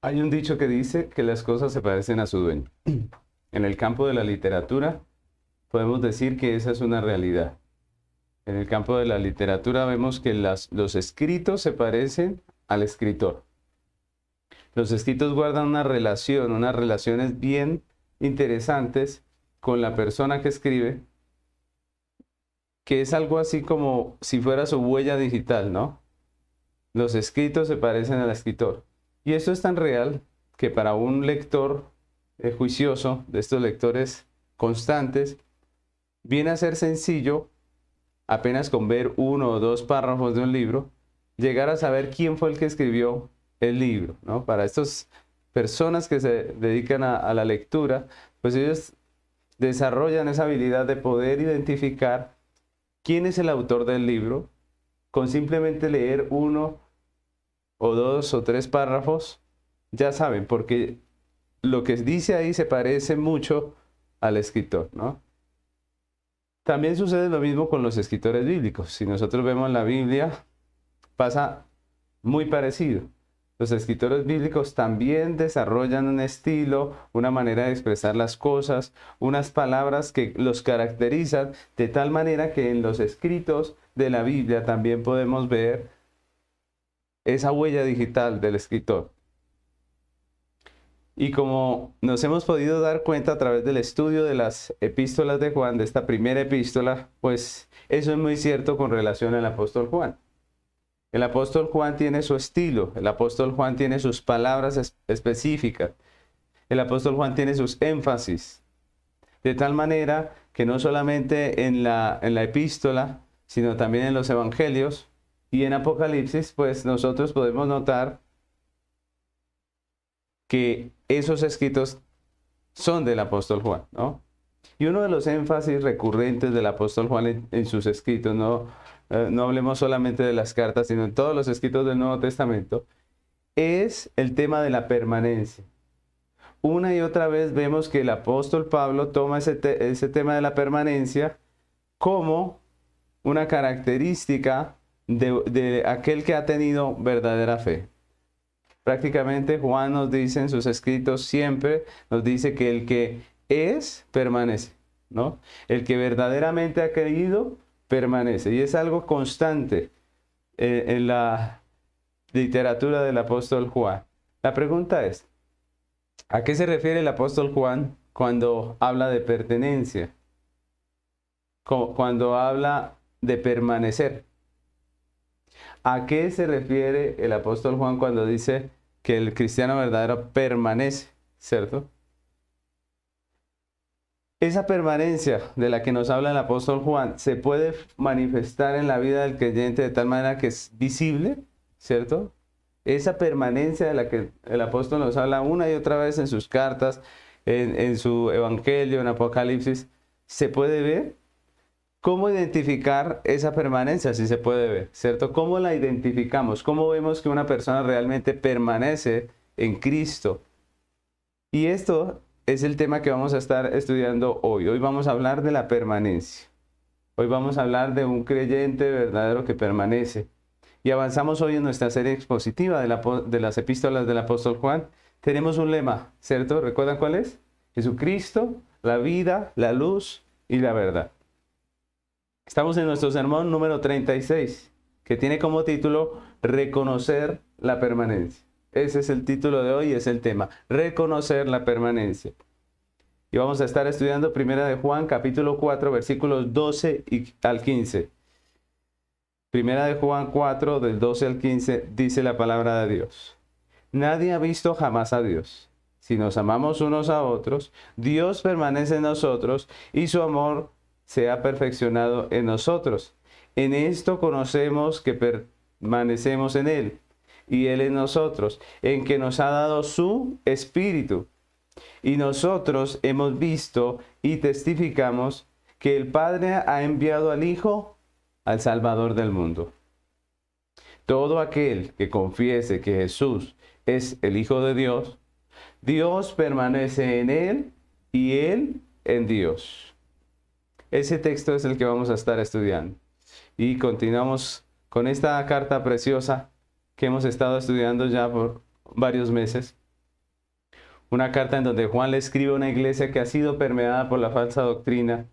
Hay un dicho que dice que las cosas se parecen a su dueño. En el campo de la literatura podemos decir que esa es una realidad. En el campo de la literatura vemos que los escritos se parecen al escritor. Los escritos guardan una relación, unas relaciones bien interesantes con la persona que escribe, que es algo así como si fuera su huella digital, ¿no? Los escritos se parecen al escritor. Y esto es tan real que para un lector eh, juicioso, de estos lectores constantes, viene a ser sencillo, apenas con ver uno o dos párrafos de un libro, llegar a saber quién fue el que escribió el libro, ¿no? Para estas personas que se dedican a, la lectura, pues ellos desarrollan esa habilidad de poder identificar quién es el autor del libro con simplemente leer uno o dos o tres párrafos, ya saben, porque lo que dice ahí se parece mucho al escritor, ¿no? También sucede lo mismo con los escritores bíblicos. Si nosotros vemos la Biblia, pasa muy parecido. Los escritores bíblicos también desarrollan un estilo, una manera de expresar las cosas, unas palabras que los caracterizan de tal manera que en los escritos de la Biblia también podemos ver esa huella digital del escritor. Y como nos hemos podido dar cuenta a través del estudio de las epístolas de Juan, de esta primera epístola, pues eso es muy cierto con relación al apóstol Juan. El apóstol Juan tiene su estilo, el apóstol Juan tiene sus palabras específicas, el apóstol Juan tiene sus énfasis, de tal manera que no solamente en la, en la epístola, sino también en los evangelios y en Apocalipsis, pues nosotros podemos notar que esos escritos son del apóstol Juan, ¿no? Y uno de los énfasis recurrentes del apóstol Juan en sus escritos, no, eh, no hablemos solamente de las cartas, sino en todos los escritos del Nuevo Testamento, es el tema de la permanencia. Una y otra vez vemos que el apóstol Pablo toma ese, ese tema de la permanencia como una característica de, aquel que ha tenido verdadera fe. Prácticamente Juan nos dice en sus escritos siempre, nos dice que el que es, permanece, ¿no? El que verdaderamente ha creído, permanece. Y es algo constante eh, en la literatura del apóstol Juan. La pregunta es, ¿a qué se refiere el apóstol Juan cuando habla de pertenencia? Cuando habla de permanecer. ¿A qué se refiere el apóstol Juan cuando dice que el cristiano verdadero permanece? ¿Cierto? Esa permanencia de la que nos habla el apóstol Juan se puede manifestar en la vida del creyente de tal manera que es visible, ¿cierto? Esa permanencia de la que el apóstol nos habla una y otra vez en sus cartas, en, su evangelio, en Apocalipsis, se puede ver. ¿Cómo identificar esa permanencia? Si se puede ver, ¿cierto? ¿Cómo la identificamos? ¿Cómo vemos que una persona realmente permanece en Cristo? Y esto es el tema que vamos a estar estudiando hoy. Hoy vamos a hablar de la permanencia. Hoy vamos a hablar de un creyente verdadero que permanece. Y avanzamos hoy en nuestra serie expositiva de, de las epístolas del apóstol Juan. Tenemos un lema, ¿cierto? ¿Recuerdan cuál es? Jesucristo, la vida, la luz y la verdad. Estamos en nuestro sermón número 36, que tiene como título Reconocer la permanencia. Ese es el título de hoy, es el tema, reconocer la permanencia. Y vamos a estar estudiando Primera de Juan, capítulo 4, versículos 12 y al 15. Primera de Juan 4, del 12 al 15, dice la palabra de Dios. Nadie ha visto jamás a Dios. Si nos amamos unos a otros, Dios permanece en nosotros y su amor se ha perfeccionado en nosotros. En esto conocemos que permanecemos en Él y Él en nosotros, en que nos ha dado su Espíritu. Y nosotros hemos visto y testificamos que el Padre ha enviado al Hijo al Salvador del mundo. Todo aquel que confiese que Jesús es el Hijo de Dios, Dios permanece en Él y Él en Dios. Ese texto es el que vamos a estar estudiando. Y continuamos con esta carta preciosa que hemos estado estudiando ya por varios meses. una carta en donde Juan le escribe a una iglesia que ha sido permeada por la falsa doctrina.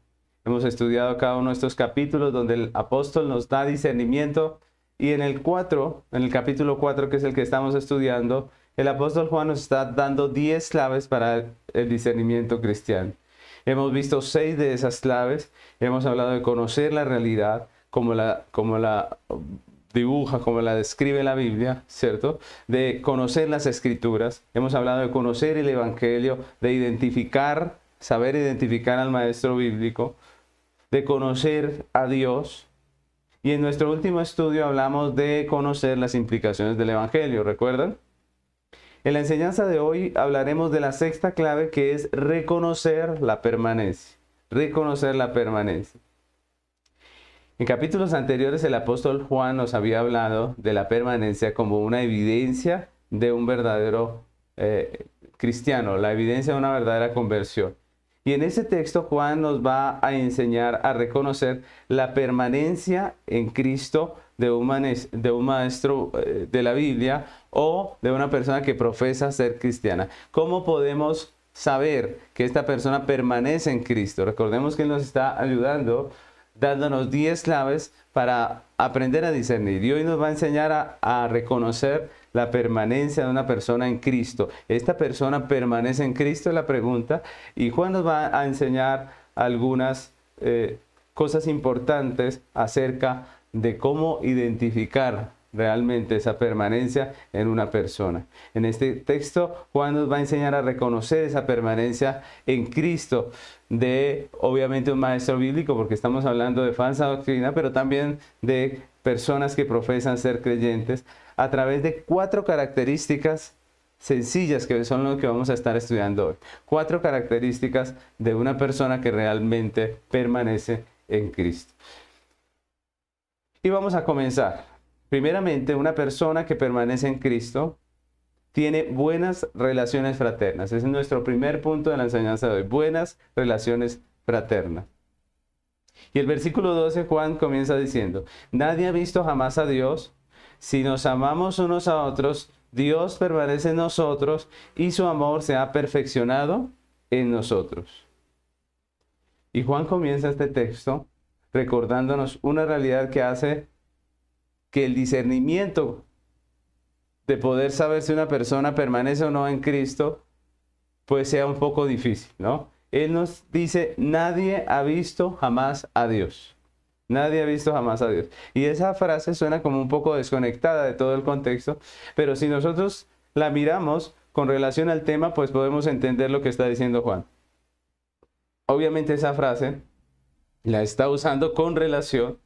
Hemos estudiado cada uno de estos capítulos donde el apóstol nos da discernimiento y en el 4, en el capítulo 4 que es el que estamos estudiando, el apóstol Juan nos está dando 10 claves para el discernimiento cristiano. Hemos visto seis de esas claves, hemos hablado de conocer la realidad como la, como la dibuja, como la describe la Biblia, ¿cierto? De conocer las escrituras, hemos hablado de conocer el Evangelio, de identificar, saber identificar al maestro bíblico, de conocer a Dios. Y en nuestro último estudio hablamos de conocer las implicaciones del Evangelio, ¿recuerdan? En la enseñanza de hoy hablaremos de la sexta clave que es reconocer la permanencia. Reconocer la permanencia. En capítulos anteriores el apóstol Juan nos había hablado de la permanencia como una evidencia de un verdadero eh, cristiano, la evidencia de una verdadera conversión. Y en ese texto Juan nos va a enseñar a reconocer la permanencia en Cristo de un, maestro eh, de la Biblia o de una persona que profesa ser cristiana. ¿Cómo podemos saber que esta persona permanece en Cristo? Recordemos que Él nos está ayudando dándonos 10 claves para aprender a discernir. Y hoy nos va a enseñar a, reconocer la permanencia de una persona en Cristo. ¿Esta persona permanece en Cristo? La pregunta. Y Juan nos va a enseñar algunas eh, cosas importantes acerca de cómo identificar realmente esa permanencia en una persona. En este texto Juan nos va a enseñar a reconocer esa permanencia en Cristo de obviamente un maestro bíblico porque estamos hablando de falsa doctrina, pero también de personas que profesan ser creyentes a través de cuatro características sencillas que son lo que vamos a estar estudiando hoy. Cuatro características de una persona que realmente permanece en Cristo. Y vamos a comenzar. Primeramente, una persona que permanece en Cristo tiene buenas relaciones fraternas. Ese es nuestro primer punto de la enseñanza de hoy. Buenas relaciones fraternas. Y el versículo 12, Juan comienza diciendo, nadie ha visto jamás a Dios. Si nos amamos unos a otros, Dios permanece en nosotros y su amor se ha perfeccionado en nosotros. Y Juan comienza este texto recordándonos una realidad que hace que el discernimiento de poder saber si una persona permanece o no en Cristo, pues sea un poco difícil, ¿no? Él nos dice, nadie ha visto jamás a Dios. Nadie ha visto jamás a Dios. Y esa frase suena como un poco desconectada de todo el contexto, pero si nosotros la miramos con relación al tema, pues podemos entender lo que está diciendo Juan. Obviamente esa frase la está usando con relación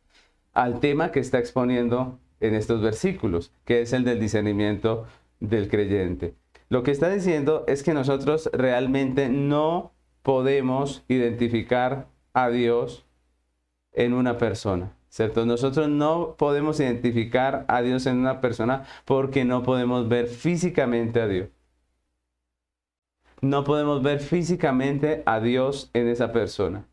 al tema que está exponiendo en estos versículos, que es el del discernimiento del creyente. Lo que está diciendo es que nosotros realmente no podemos identificar a Dios en una persona. ¿Cierto? Nosotros no podemos identificar a Dios en una persona porque no podemos ver físicamente a Dios. No podemos ver físicamente a Dios en esa persona.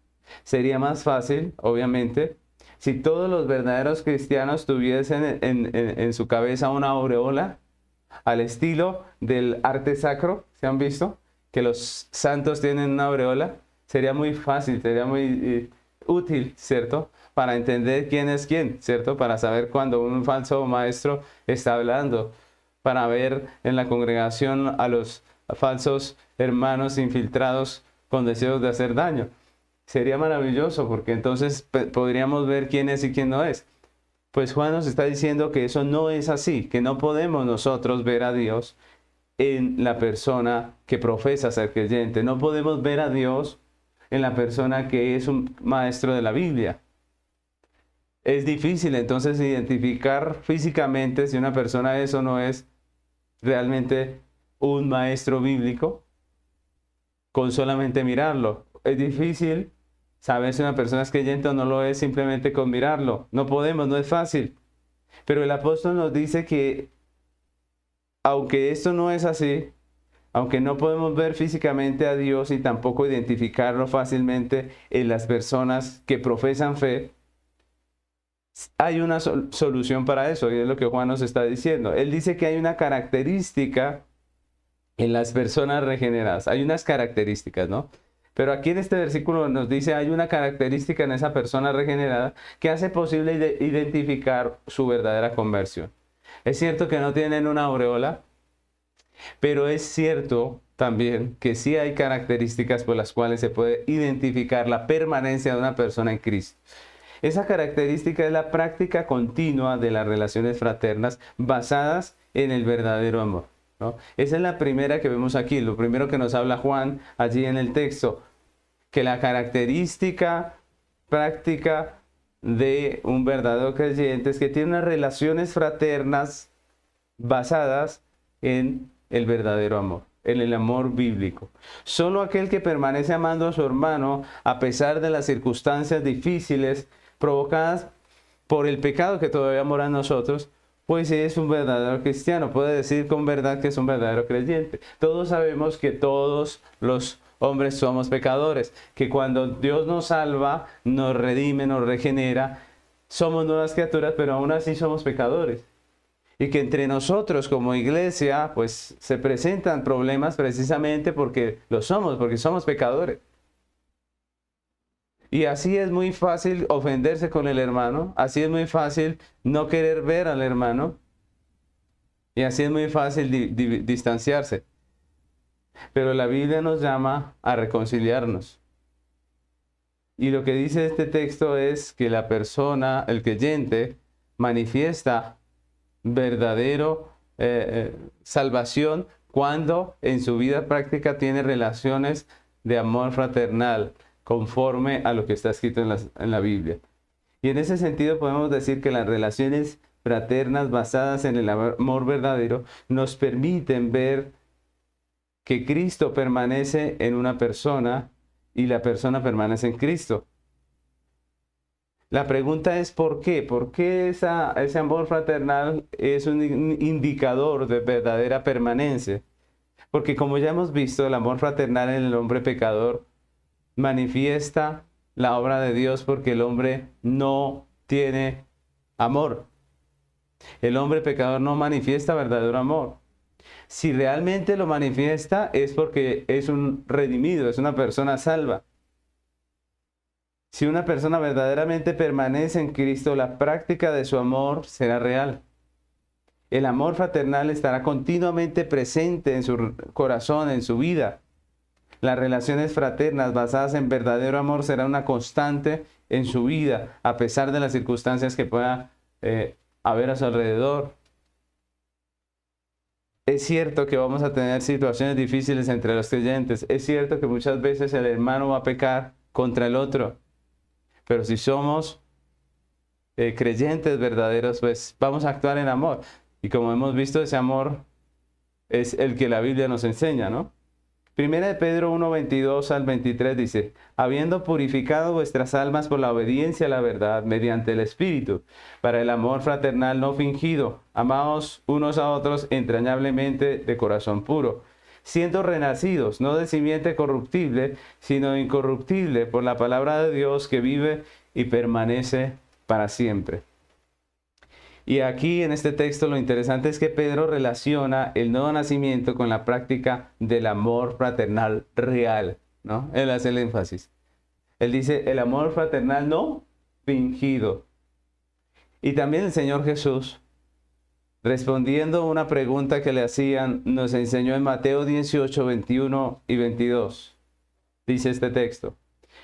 Sería más fácil, obviamente, si todos los verdaderos cristianos tuviesen en, su cabeza una aureola al estilo del arte sacro, ¿se han visto? Que los santos tienen una aureola, sería muy fácil, sería muy eh, útil, ¿cierto? Para entender quién es quién, ¿cierto? Para saber cuando un falso maestro está hablando, para ver en la congregación a los falsos hermanos infiltrados con deseos de hacer daño. Sería maravilloso porque entonces podríamos ver quién es y quién no es. Pues Juan nos está diciendo que eso no es así, que no podemos nosotros ver a Dios en la persona que profesa ser creyente. No podemos ver a Dios en la persona que es un maestro de la Biblia. Es difícil entonces identificar físicamente si una persona es o no es realmente un maestro bíblico con solamente mirarlo. Es difícil Saber si una persona es creyente o no lo es simplemente con mirarlo. No podemos, no es fácil. Pero el apóstol nos dice que aunque esto no es así, aunque no podemos ver físicamente a Dios y tampoco identificarlo fácilmente en las personas que profesan fe, hay una solución para eso y es lo que Juan nos está diciendo. Él dice que hay una característica en las personas regeneradas. Hay unas características, ¿no? Pero aquí en este versículo nos dice, hay una característica en esa persona regenerada que hace posible identificar su verdadera conversión. Es cierto que no tienen una aureola, pero es cierto también que sí hay características por las cuales se puede identificar la permanencia de una persona en Cristo. Esa característica es la práctica continua de las relaciones fraternas basadas en el verdadero amor. Esa es la primera que vemos aquí, lo primero que nos habla Juan allí en el texto, que la característica práctica de un verdadero creyente es que tiene unas relaciones fraternas basadas en el verdadero amor, en el amor bíblico. Solo aquel que permanece amando a su hermano a pesar de las circunstancias difíciles provocadas por el pecado que todavía mora en nosotros, pues es un verdadero cristiano, puede decir con verdad que es un verdadero creyente. Todos sabemos que todos los hombres somos pecadores, que cuando Dios nos salva, nos redime, nos regenera, somos nuevas criaturas, pero aún así somos pecadores. Y que entre nosotros como iglesia, pues se presentan problemas precisamente porque lo somos, porque somos pecadores. Y así es muy fácil ofenderse con el hermano, así es muy fácil no querer ver al hermano, y así es muy fácil distanciarse. Pero la Biblia nos llama a reconciliarnos. Y lo que dice este texto es que la persona, el creyente, manifiesta verdadero eh, eh, salvación cuando en su vida práctica tiene relaciones de amor fraternal, conforme a lo que está escrito en la, Biblia. Y en ese sentido podemos decir que las relaciones fraternas basadas en el amor verdadero nos permiten ver que Cristo permanece en una persona y la persona permanece en Cristo. La pregunta es ¿por qué? ¿Por qué ese amor fraternal es un indicador de verdadera permanencia? Porque como ya hemos visto, el amor fraternal en el hombre pecador manifiesta la obra de Dios porque el hombre no tiene amor. El hombre pecador no manifiesta verdadero amor. Si realmente lo manifiesta es porque es un redimido, es una persona salva. Si una persona verdaderamente permanece en Cristo, la práctica de su amor será real. El amor fraternal estará continuamente presente en su corazón, en su vida. Las relaciones fraternas basadas en verdadero amor serán una constante en su vida, a pesar de las circunstancias que pueda eh, haber a su alrededor. Es cierto que vamos a tener situaciones difíciles entre los creyentes. Es cierto que muchas veces el hermano va a pecar contra el otro. Pero si somos eh, creyentes verdaderos, pues vamos a actuar en amor. Y como hemos visto, ese amor es el que la Biblia nos enseña, ¿no? Primera de Pedro 1, 22 al 23 dice, habiendo purificado vuestras almas por la obediencia a la verdad mediante el Espíritu, para el amor fraternal no fingido, amados unos a otros entrañablemente de corazón puro, siendo renacidos, no de simiente corruptible, sino incorruptible por la palabra de Dios que vive y permanece para siempre. Y aquí en este texto lo interesante es que Pedro relaciona el nuevo nacimiento con la práctica del amor fraternal real, ¿no? Él hace el énfasis. Él dice, el amor fraternal no fingido. Y también el Señor Jesús, respondiendo a una pregunta que le hacían, nos enseñó en Mateo 18, 21 y 22. Dice este texto.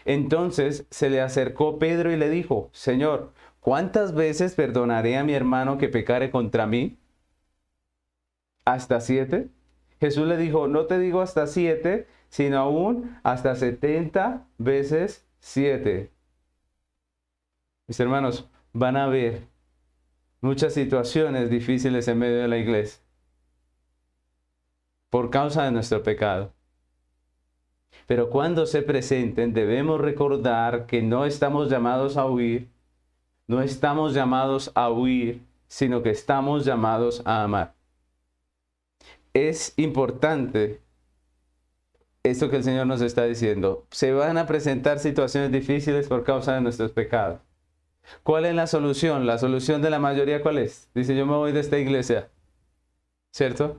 Entonces se le acercó Pedro y le dijo, Señor, ¿Cuántas veces perdonaré a mi hermano que pecare contra mí? ¿Hasta siete? Jesús le dijo, no te digo hasta siete, sino aún hasta setenta veces siete. Mis hermanos, van a haber muchas situaciones difíciles en medio de la iglesia por causa de nuestro pecado. Pero cuando se presenten debemos recordar que no estamos llamados a huir, no estamos llamados a huir, sino que estamos llamados a amar. Es importante esto que el Señor nos está diciendo. Se van a presentar situaciones difíciles por causa de nuestros pecados. ¿Cuál es la solución? La solución de la mayoría, ¿cuál es? Dice, yo me voy de esta iglesia. ¿Cierto?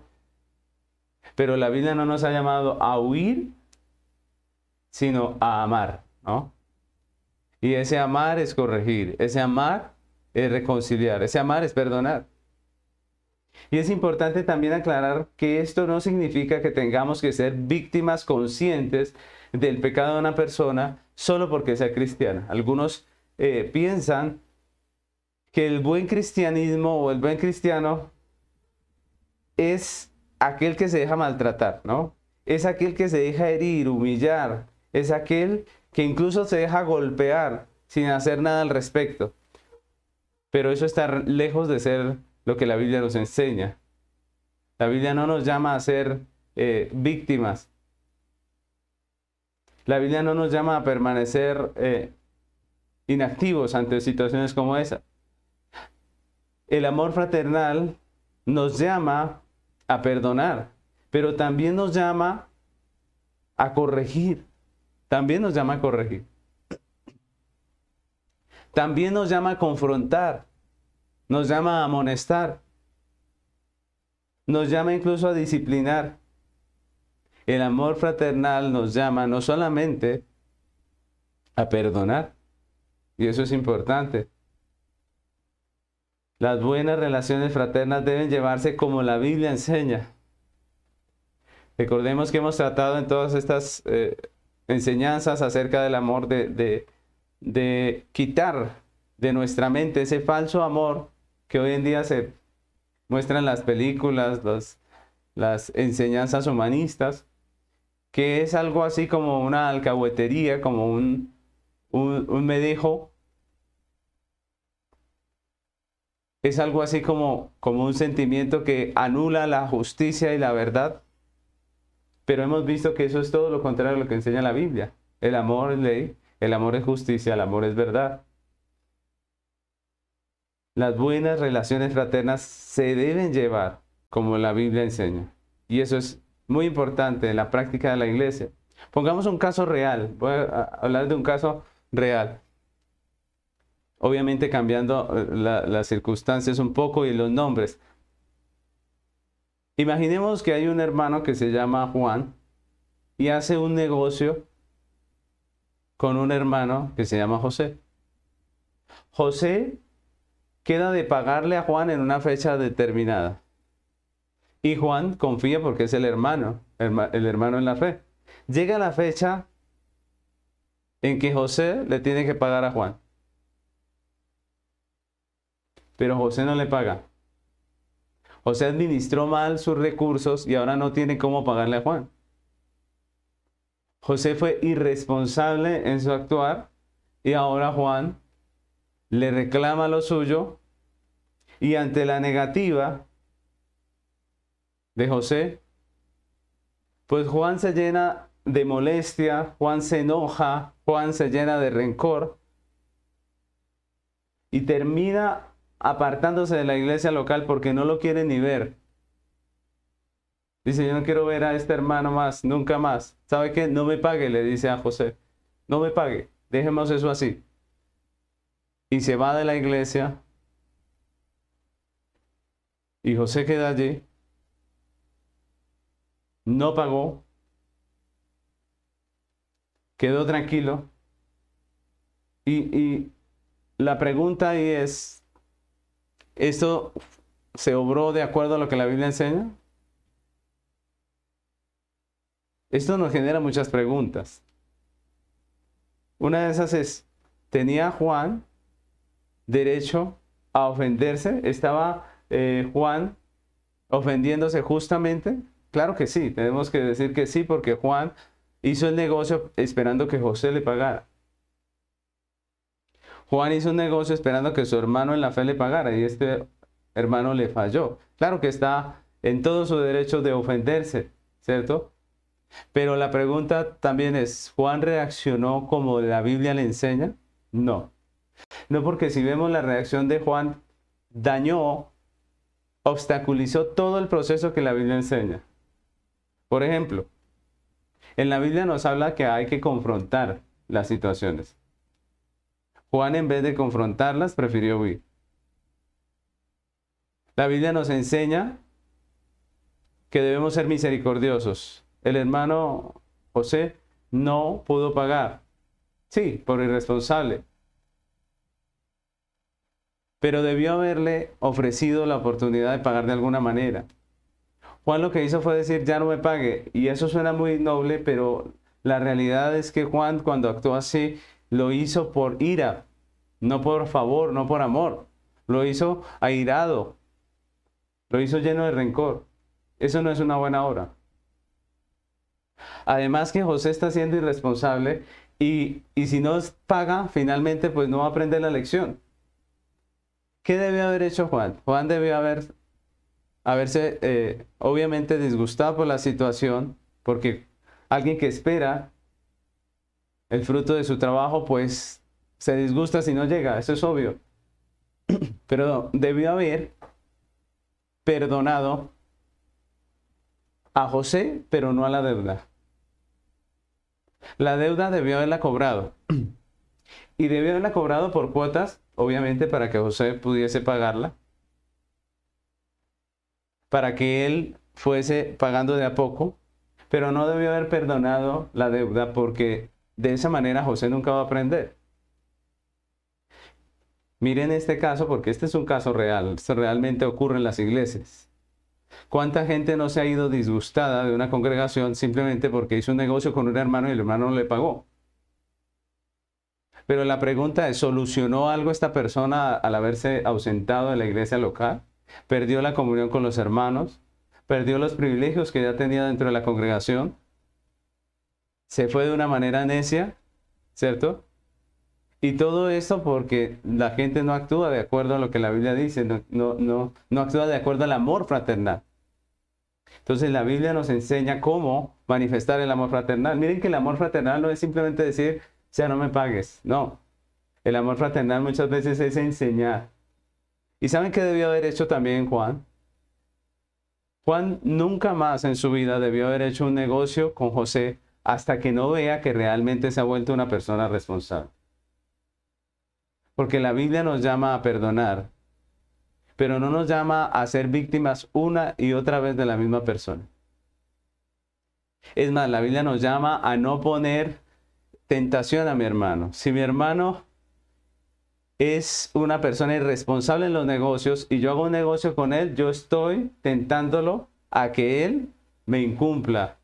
Pero la Biblia no nos ha llamado a huir, sino a amar, ¿no? Y ese amar es corregir, ese amar es reconciliar, ese amar es perdonar. Y es importante también aclarar que esto no significa que tengamos que ser víctimas conscientes del pecado de una persona solo porque sea cristiana. Algunos eh, piensan que el buen cristianismo o el buen cristiano es aquel que se deja maltratar, ¿no? Es aquel que se deja herir, humillar, es aquel que incluso se deja golpear sin hacer nada al respecto. Pero eso está lejos de ser lo que la Biblia nos enseña. La Biblia no nos llama a ser eh, víctimas. La Biblia no nos llama a permanecer eh, inactivos ante situaciones como esa. El amor fraternal nos llama a perdonar, pero también nos llama a corregir. También nos llama a corregir. También nos llama a confrontar. Nos llama a amonestar. Nos llama incluso a disciplinar. El amor fraternal nos llama no solamente a perdonar, y eso es importante. Las buenas relaciones fraternas deben llevarse como la Biblia enseña. Recordemos que hemos tratado en todas estas eh, enseñanzas acerca del amor de, de, quitar de nuestra mente ese falso amor que hoy en día se muestra en las películas, las enseñanzas humanistas, que es algo así como una alcahuetería, como un, un, medejo es algo así como, como un sentimiento que anula la justicia y la verdad. Pero hemos visto que eso es todo lo contrario a lo que enseña la Biblia. El amor es ley, el amor es justicia, el amor es verdad. Las buenas relaciones fraternas se deben llevar como la Biblia enseña. Y eso es muy importante en la práctica de la iglesia. Pongamos un caso real. Voy a hablar de un caso real obviamente cambiando eh, las circunstancias un poco y los nombres. Imaginemos que hay un hermano que se llama Juan y hace un negocio con un hermano que se llama José. José queda de pagarle a Juan en una fecha determinada. Y Juan confía porque es el hermano, el hermano en la fe. Llega la fecha en que José le tiene que pagar a Juan. pero José no le paga. José administró mal sus recursos y ahora no tiene cómo pagarle a Juan. José fue irresponsable en su actuar y ahora Juan le reclama lo suyo y ante la negativa de José, pues Juan se llena de molestia, Juan se enoja, Juan se llena de rencor y termina apartándose de la iglesia local porque no lo quiere ni ver. Dice, yo no quiero ver a este hermano más, nunca más. ¿Sabe qué? No me pague, le dice a José. No me pague, dejemos eso así. Y se va de la iglesia. Y José queda allí. No pagó. Quedó tranquilo. Y, y la pregunta ahí es, ¿Esto se obró de acuerdo a lo que la Biblia enseña? Esto nos genera muchas preguntas. Una de esas es, ¿tenía Juan derecho a ofenderse? ¿Estaba eh, Juan ofendiéndose justamente? Claro que sí, tenemos que decir que sí, porque Juan hizo el negocio esperando que José le pagara. Juan hizo un negocio esperando que su hermano en la fe le pagara y este hermano le falló. Claro que está en todo su derecho de ofenderse, ¿cierto? Pero la pregunta también es, ¿Juan reaccionó como la Biblia le enseña? No. No porque si vemos la reacción de Juan, dañó, obstaculizó todo el proceso que la Biblia enseña. Por ejemplo, en la Biblia nos habla que hay que confrontar las situaciones. Juan en vez de confrontarlas prefirió huir. La Biblia nos enseña que debemos ser misericordiosos. El hermano José no pudo pagar. Sí, por irresponsable. Pero debió haberle ofrecido la oportunidad de pagar de alguna manera. Juan lo que hizo fue decir, ya no me pague. Y eso suena muy noble, pero la realidad es que Juan cuando actuó así, lo hizo por ira, no por favor, no por amor. Lo hizo airado, lo hizo lleno de rencor. Eso no es una buena obra. Además que José está siendo irresponsable y, y si no paga, finalmente pues no va a aprender la lección. ¿Qué debió haber hecho Juan? Juan debió haber, haberse eh, obviamente disgustado por la situación, porque alguien que espera el fruto de su trabajo, pues se disgusta si no llega, eso es obvio. Pero debió haber perdonado a José, pero no a la deuda. La deuda debió haberla cobrado. Y debió haberla cobrado por cuotas, obviamente, para que José pudiese pagarla. Para que él fuese pagando de a poco. Pero no debió haber perdonado la deuda porque de esa manera José nunca va a aprender. Miren este caso porque este es un caso real. Esto realmente ocurre en las iglesias. ¿Cuánta gente no se ha ido disgustada de una congregación simplemente porque hizo un negocio con un hermano y el hermano no le pagó? Pero la pregunta es, ¿solucionó algo esta persona al haberse ausentado de la iglesia local? ¿Perdió la comunión con los hermanos? ¿Perdió los privilegios que ya tenía dentro de la congregación? ¿Se fue de una manera necia? ¿Cierto? Y todo esto porque la gente no actúa de acuerdo a lo que la Biblia dice, no, no, no, actúa de acuerdo al amor fraternal. Entonces la Biblia nos enseña cómo manifestar el amor fraternal. Miren que el amor fraternal no es simplemente decir, ya no me pagues. No. El amor fraternal muchas veces es enseñar. ¿Y saben qué debió haber hecho también Juan? Juan nunca más en su vida debió haber hecho un negocio con José hasta que no vea que realmente se ha vuelto una persona responsable. Porque la Biblia nos llama a perdonar, pero no nos llama a ser víctimas una y otra vez de la misma persona. Es más, la Biblia nos llama a no poner tentación a mi hermano. Si mi hermano es una persona irresponsable en los negocios y yo hago un negocio con él, yo estoy tentándolo a que él me incumpla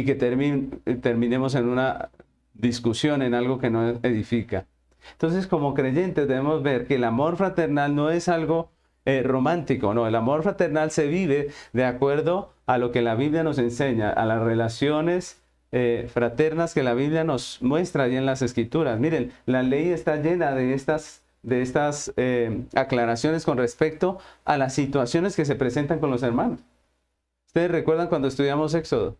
y que terminemos en una discusión, en algo que no edifica. Entonces, como creyentes debemos ver que el amor fraternal no es algo eh, romántico, no, el amor fraternal se vive de acuerdo a lo que la Biblia nos enseña, a las relaciones eh, fraternas que la Biblia nos muestra ahí en las escrituras. Miren, la ley está llena de estas, de estas eh, aclaraciones con respecto a las situaciones que se presentan con los hermanos. ¿Ustedes recuerdan cuando estudiamos Éxodo?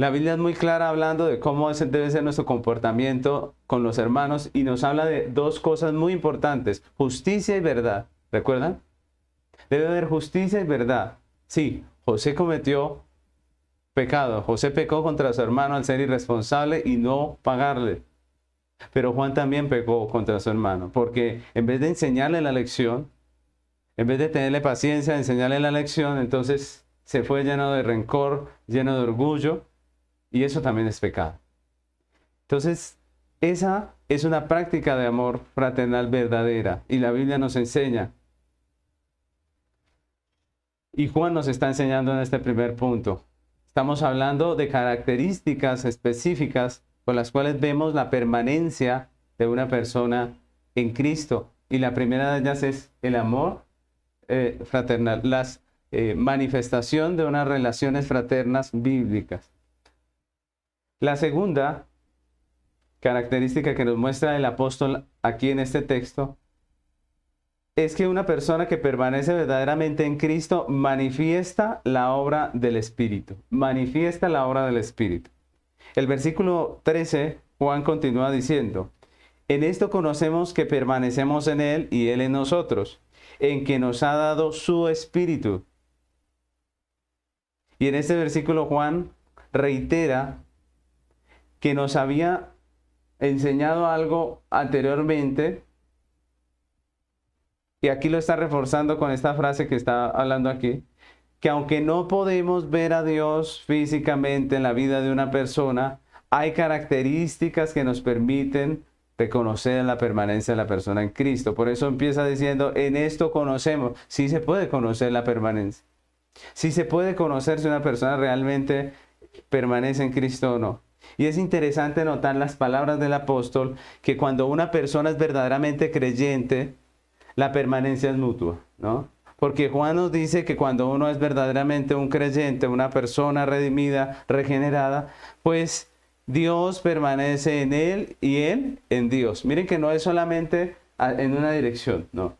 La Biblia es muy clara hablando de cómo debe ser nuestro comportamiento con los hermanos y nos habla de dos cosas muy importantes, justicia y verdad. ¿Recuerdan? Debe haber justicia y verdad. Sí, José cometió pecado. José pecó contra su hermano al ser irresponsable y no pagarle. Pero Juan también pecó contra su hermano, porque en vez de enseñarle la lección, en vez de tenerle paciencia, enseñarle la lección, entonces se fue lleno de rencor, lleno de orgullo y eso también es pecado. Entonces, esa es una práctica de amor fraternal verdadera y la Biblia nos enseña. Y Juan nos está enseñando en este primer punto. Estamos hablando de características específicas con las cuales vemos la permanencia de una persona en Cristo. Y la primera de ellas es el amor eh, fraternal, la eh, manifestación de unas relaciones fraternas bíblicas. La segunda característica que nos muestra el apóstol aquí en este texto es que una persona que permanece verdaderamente en Cristo manifiesta la obra del Espíritu, manifiesta la obra del Espíritu. El versículo 13, Juan continúa diciendo, en esto conocemos que permanecemos en Él y Él en nosotros, en que nos ha dado su Espíritu. Y en este versículo Juan reitera que nos había enseñado algo anteriormente y aquí lo está reforzando con esta frase que está hablando aquí, que aunque no podemos ver a Dios físicamente en la vida de una persona, hay características que nos permiten reconocer la permanencia de la persona en Cristo. Por eso empieza diciendo, en esto conocemos, sí se puede conocer la permanencia. Sí se puede conocer si una persona realmente permanece en Cristo o no. Y es interesante notar las palabras del apóstol, que cuando una persona es verdaderamente creyente, la permanencia es mutua, ¿no? Porque Juan nos dice que cuando uno es verdaderamente un creyente, una persona redimida, regenerada, pues Dios permanece en él y él en Dios. Miren que no es solamente en una dirección, no.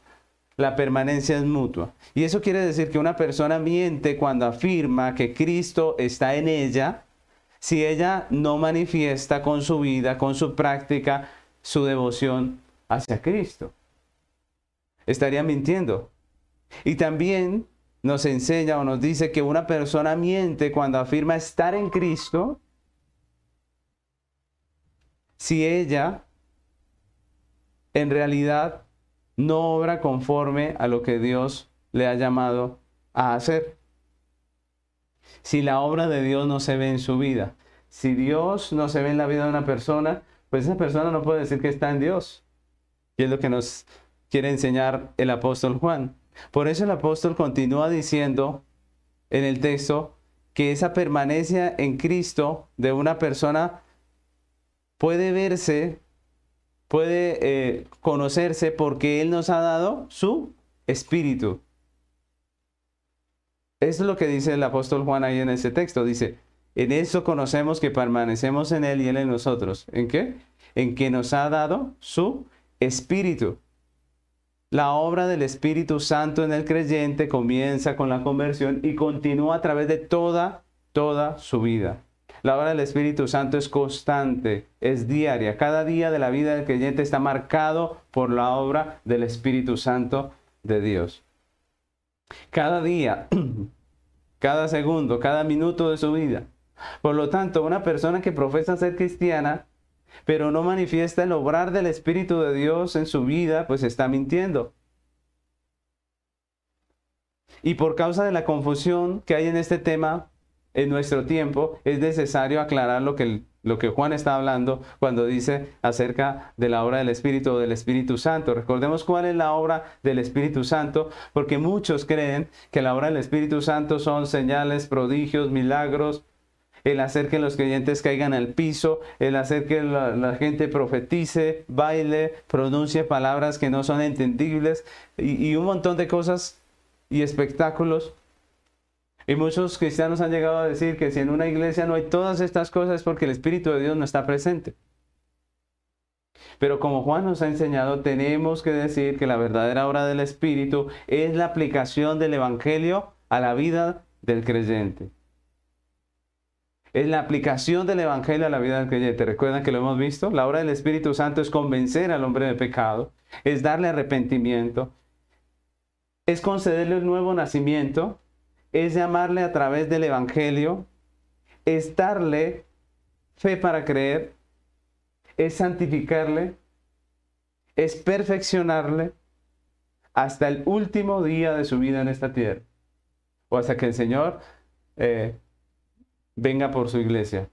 La permanencia es mutua. Y eso quiere decir que una persona miente cuando afirma que Cristo está en ella, si ella no manifiesta con su vida, con su práctica, su devoción hacia Cristo. Estaría mintiendo. Y también nos enseña o nos dice que una persona miente cuando afirma estar en Cristo si ella en realidad no obra conforme a lo que Dios le ha llamado a hacer. Si la obra de Dios no se ve en su vida, si Dios no se ve en la vida de una persona, pues esa persona no puede decir que está en Dios. Y es lo que nos quiere enseñar el apóstol Juan. Por eso el apóstol continúa diciendo en el texto que esa permanencia en Cristo de una persona puede verse, puede eh, conocerse porque Él nos ha dado su espíritu. Es lo que dice el apóstol Juan ahí en ese texto. Dice, en eso conocemos que permanecemos en Él y Él en nosotros. ¿En qué? En que nos ha dado su espíritu. La obra del Espíritu Santo en el creyente comienza con la conversión y continúa a través de toda, toda su vida. La obra del Espíritu Santo es constante, es diaria. Cada día de la vida del creyente está marcado por la obra del Espíritu Santo de Dios. Cada día, cada segundo, cada minuto de su vida. Por lo tanto, una persona que profesa ser cristiana, pero no manifiesta el obrar del Espíritu de Dios en su vida, pues está mintiendo. Y por causa de la confusión que hay en este tema, en nuestro tiempo, es necesario aclarar lo que, lo que Juan está hablando cuando dice acerca de la obra del Espíritu o del Espíritu Santo. Recordemos cuál es la obra del Espíritu Santo, porque muchos creen que la obra del Espíritu Santo son señales, prodigios, milagros, el hacer que los creyentes caigan al piso, el hacer que la, gente profetice, baile, pronuncie palabras que no son entendibles y un montón de cosas y espectáculos y muchos cristianos han llegado a decir que si en una iglesia no hay todas estas cosas es porque el Espíritu de Dios no está presente. Pero como Juan nos ha enseñado, tenemos que decir que la verdadera obra del Espíritu es la aplicación del Evangelio a la vida del creyente. Es la aplicación del Evangelio a la vida del creyente. ¿Recuerdan que lo hemos visto? La obra del Espíritu Santo es convencer al hombre de pecado, es darle arrepentimiento, es concederle un nuevo nacimiento, es llamarle a través del Evangelio, es darle fe para creer, es santificarle, es perfeccionarle hasta el último día de su vida en esta tierra, o hasta que el Señor eh, venga por su iglesia.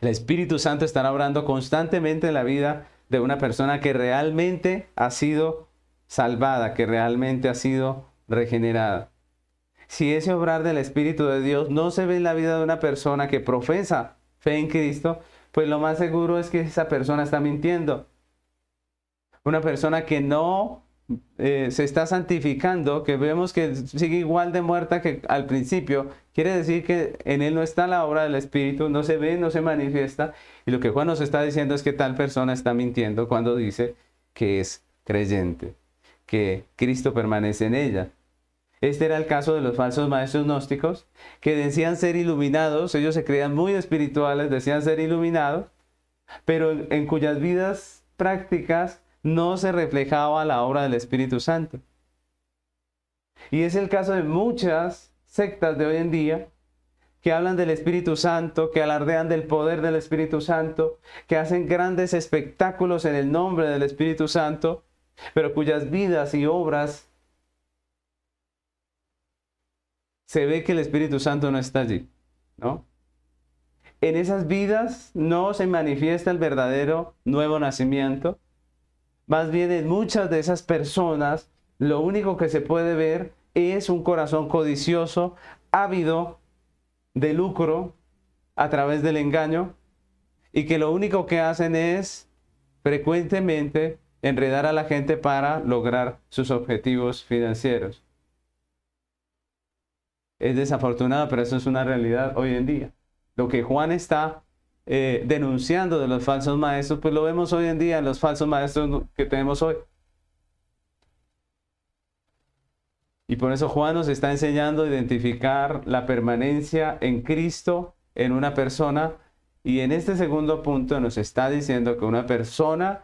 El Espíritu Santo estará obrando constantemente en la vida de una persona que realmente ha sido salvada, que realmente ha sido regenerada si ese obrar del Espíritu de Dios no se ve en la vida de una persona que profesa fe en Cristo, pues lo más seguro es que esa persona está mintiendo. Una persona que no eh, se está santificando, que vemos que sigue igual de muerta que al principio, quiere decir que en él no está la obra del Espíritu, no se ve, no se manifiesta. Y lo que Juan nos está diciendo es que tal persona está mintiendo cuando dice que es creyente, que Cristo permanece en ella. Este era el caso de los falsos maestros gnósticos, que decían ser iluminados, ellos se creían muy espirituales, decían ser iluminados, pero en cuyas vidas prácticas no se reflejaba la obra del Espíritu Santo. Y es el caso de muchas sectas de hoy en día que hablan del Espíritu Santo, que alardean del poder del Espíritu Santo, que hacen grandes espectáculos en el nombre del Espíritu Santo, pero cuyas vidas y obras se ve que el Espíritu Santo no está allí, ¿no? En esas vidas no se manifiesta el verdadero nuevo nacimiento. Más bien en muchas de esas personas lo único que se puede ver es un corazón codicioso, ávido de lucro a través del engaño y que lo único que hacen es frecuentemente enredar a la gente para lograr sus objetivos financieros. Es desafortunado, pero eso es una realidad hoy en día. Lo que Juan está eh, denunciando de los falsos maestros, pues lo vemos hoy en día en los falsos maestros que tenemos hoy. Y por eso Juan nos está enseñando a identificar la permanencia en Cristo en una persona. Y en este segundo punto nos está diciendo que una persona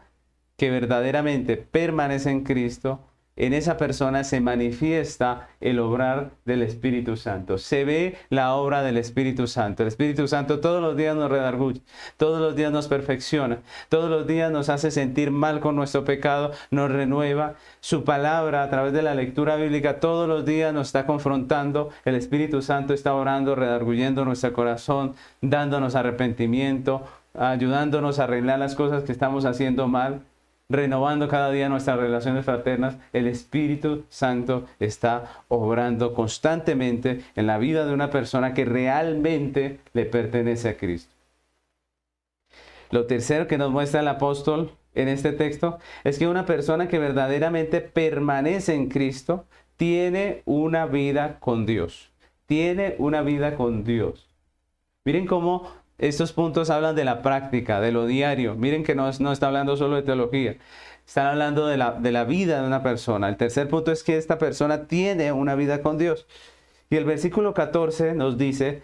que verdaderamente permanece en Cristo en esa persona se manifiesta el obrar del Espíritu Santo. Se ve la obra del Espíritu Santo. El Espíritu Santo todos los días nos redarguye, todos los días nos perfecciona, todos los días nos hace sentir mal con nuestro pecado, nos renueva. Su palabra a través de la lectura bíblica todos los días nos está confrontando. El Espíritu Santo está orando, redarguyendo nuestro corazón, dándonos arrepentimiento, ayudándonos a arreglar las cosas que estamos haciendo mal renovando cada día nuestras relaciones fraternas, el Espíritu Santo está obrando constantemente en la vida de una persona que realmente le pertenece a Cristo. Lo tercero que nos muestra el apóstol en este texto es que una persona que verdaderamente permanece en Cristo tiene una vida con Dios. Tiene una vida con Dios. Miren cómo estos puntos hablan de la práctica, de lo diario. Miren que no, está hablando solo de teología. Están hablando de la, de la vida de una persona. El tercer punto es que esta persona tiene una vida con Dios. Y el versículo 14 nos dice,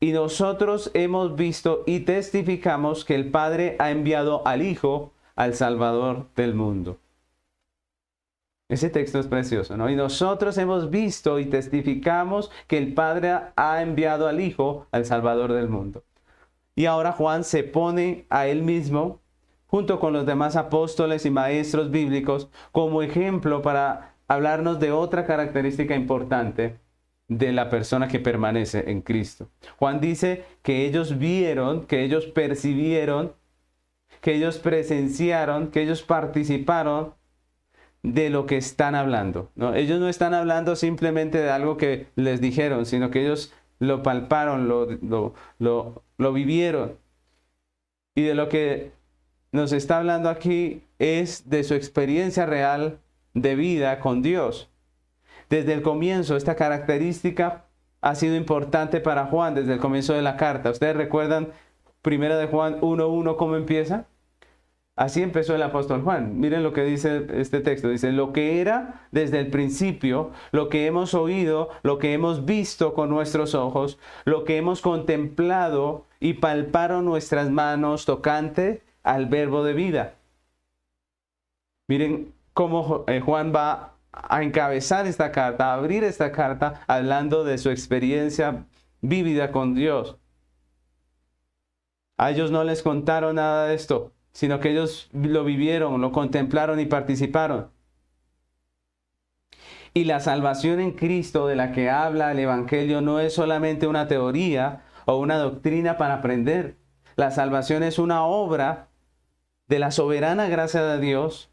y nosotros hemos visto y testificamos que el Padre ha enviado al Hijo, al Salvador del mundo. Ese texto es precioso, ¿no? Y nosotros hemos visto y testificamos que el Padre ha enviado al Hijo, al Salvador del mundo. Y ahora Juan se pone a él mismo, junto con los demás apóstoles y maestros bíblicos, como ejemplo para hablarnos de otra característica importante de la persona que permanece en Cristo. Juan dice que ellos vieron, que ellos percibieron, que ellos presenciaron, que ellos participaron de lo que están hablando. ¿no? Ellos no están hablando simplemente de algo que les dijeron, sino que ellos lo palparon, lo, lo, vivieron. Y de lo que nos está hablando aquí es de su experiencia real de vida con Dios. Desde el comienzo, esta característica ha sido importante para Juan desde el comienzo de la carta. ¿Ustedes recuerdan primera de Juan 1.1 cómo empieza? Así empezó el apóstol Juan. Miren lo que dice este texto. Dice, lo que era desde el principio, lo que hemos oído, lo que hemos visto con nuestros ojos, lo que hemos contemplado y palparon nuestras manos tocante al verbo de vida. Miren cómo eh, Juan va a encabezar esta carta, a abrir esta carta hablando de su experiencia vívida con Dios. A ellos no les contaron nada de esto sino que ellos lo vivieron, lo contemplaron y participaron. Y la salvación en Cristo de la que habla el Evangelio no es solamente una teoría o una doctrina para aprender. La salvación es una obra de la soberana gracia de Dios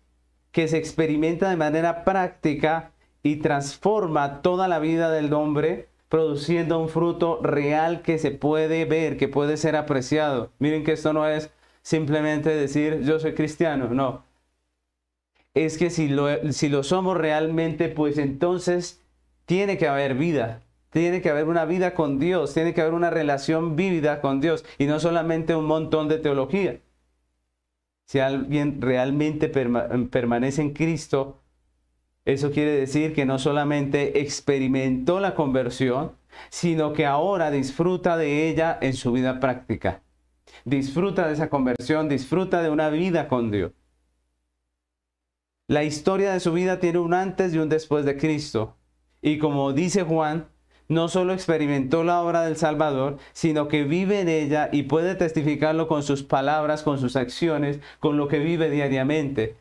que se experimenta de manera práctica y transforma toda la vida del hombre produciendo un fruto real que se puede ver, que puede ser apreciado. Miren que esto no es simplemente decir yo soy cristiano, no. Es que si lo, si lo somos realmente, pues entonces tiene que haber vida, tiene que haber una vida con Dios, tiene que haber una relación vívida con Dios. Y no solamente un montón de teología. Si alguien realmente permanece en Cristo, eso quiere decir que no solamente experimentó la conversión, sino que ahora disfruta de ella en su vida práctica disfruta de esa conversión, disfruta de una vida con Dios. La historia de su vida tiene un antes y un después de Cristo. Y como dice Juan, no solo experimentó la obra del Salvador, sino que vive en ella y puede testificarlo con sus palabras, con sus acciones, con lo que vive diariamente.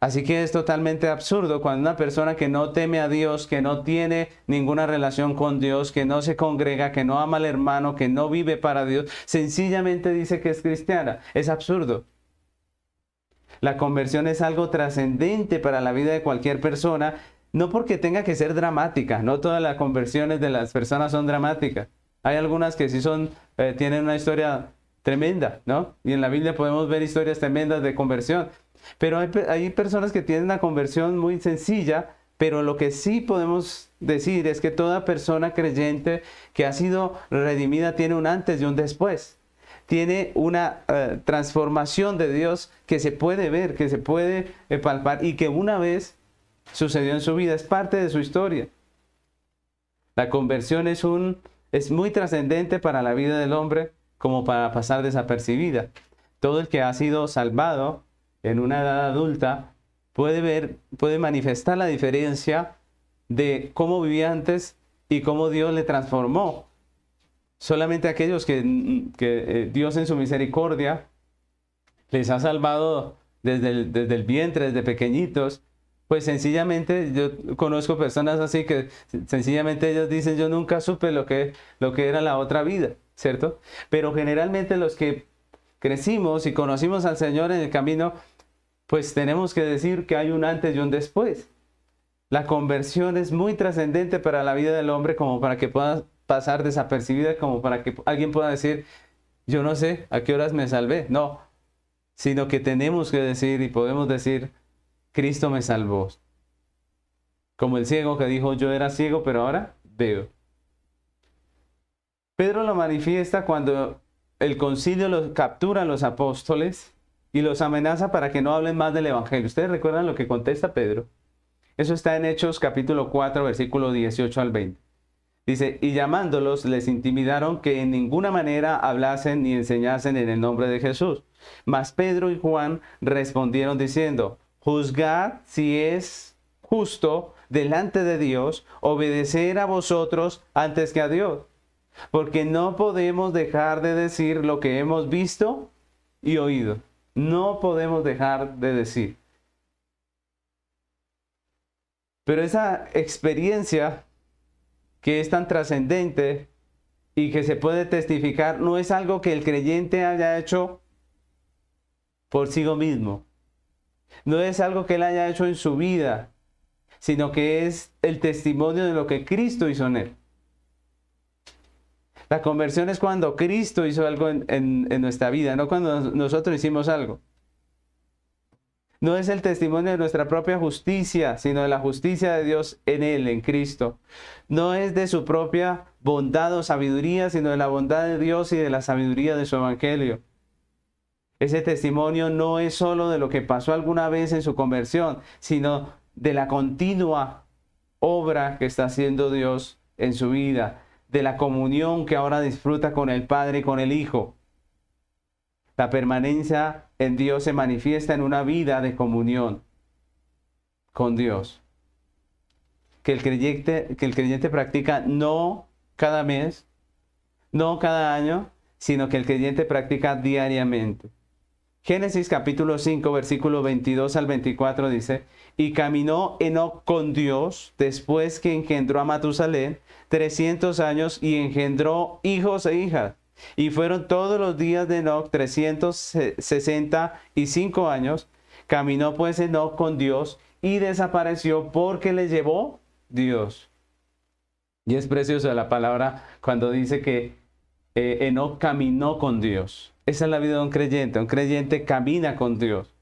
Así que es totalmente absurdo cuando una persona que no teme a Dios, que no tiene ninguna relación con Dios, que no se congrega, que no ama al hermano, que no vive para Dios, sencillamente dice que es cristiana. Es absurdo. La conversión es algo trascendente para la vida de cualquier persona, no porque tenga que ser dramática, no todas las conversiones de las personas son dramáticas. Hay algunas que sí son, eh, tienen una historia tremenda, ¿no? Y en la Biblia podemos ver historias tremendas de conversión. Pero hay, personas que tienen una conversión muy sencilla, pero lo que sí podemos decir es que toda persona creyente que ha sido redimida tiene un antes y un después. Tiene una eh, transformación de Dios que se puede ver, que se puede eh, palpar y que una vez sucedió en su vida, es parte de su historia. La conversión es, un, es muy trascendente para la vida del hombre como para pasar desapercibida. Todo el que ha sido salvado en una edad adulta puede ver, puede manifestar la diferencia de cómo vivía antes y cómo Dios le transformó. Solamente aquellos que, que eh, Dios en su misericordia les ha salvado desde el, desde el vientre, desde pequeñitos, pues sencillamente yo conozco personas así que sencillamente ellos dicen yo nunca supe lo que, lo que era la otra vida, ¿cierto? Pero generalmente los que crecimos y conocimos al Señor en el camino, pues tenemos que decir que hay un antes y un después. La conversión es muy trascendente para la vida del hombre como para que pueda pasar desapercibida, como para que alguien pueda decir, yo no sé a qué horas me salvé. No, sino que tenemos que decir y podemos decir, Cristo me salvó. Como el ciego que dijo, yo era ciego, pero ahora veo. Pedro lo manifiesta cuando el concilio los captura los apóstoles y los amenaza para que no hablen más del Evangelio. ¿Ustedes recuerdan lo que contesta Pedro? Eso está en Hechos capítulo 4, versículo 18 al 20. Dice, y llamándolos les intimidaron que en ninguna manera hablasen ni enseñasen en el nombre de Jesús. Mas Pedro y Juan respondieron diciendo, juzgad si es justo delante de Dios obedecer a vosotros antes que a Dios. Porque no podemos dejar de decir lo que hemos visto y oído no podemos dejar de decir. Pero esa experiencia que es tan trascendente y que se puede testificar no es algo que el creyente haya hecho por sí mismo. No es algo que él haya hecho en su vida, sino que es el testimonio de lo que Cristo hizo en él. La conversión es cuando Cristo hizo algo en, nuestra vida, no cuando nosotros hicimos algo. No es el testimonio de nuestra propia justicia, sino de la justicia de Dios en Él, en Cristo. No es de su propia bondad o sabiduría, sino de la bondad de Dios y de la sabiduría de su Evangelio. Ese testimonio no es solo de lo que pasó alguna vez en su conversión, sino de la continua obra que está haciendo Dios en su vida, de la comunión que ahora disfruta con el Padre y con el Hijo. La permanencia en Dios se manifiesta en una vida de comunión con Dios. Que el creyente, que el creyente practica no cada mes, no cada año, sino que el creyente practica diariamente. Génesis capítulo 5, versículo 22 al 24 dice, y caminó Enoch con Dios después que engendró a Matusalén 300 años y engendró hijos e hijas. Y fueron todos los días de Enoch 365 años. Caminó pues Enoch con Dios y desapareció porque le llevó Dios. Y es preciosa la palabra cuando dice que eh, Enoch caminó con Dios. Esa es la vida de un creyente. Un creyente camina con Dios.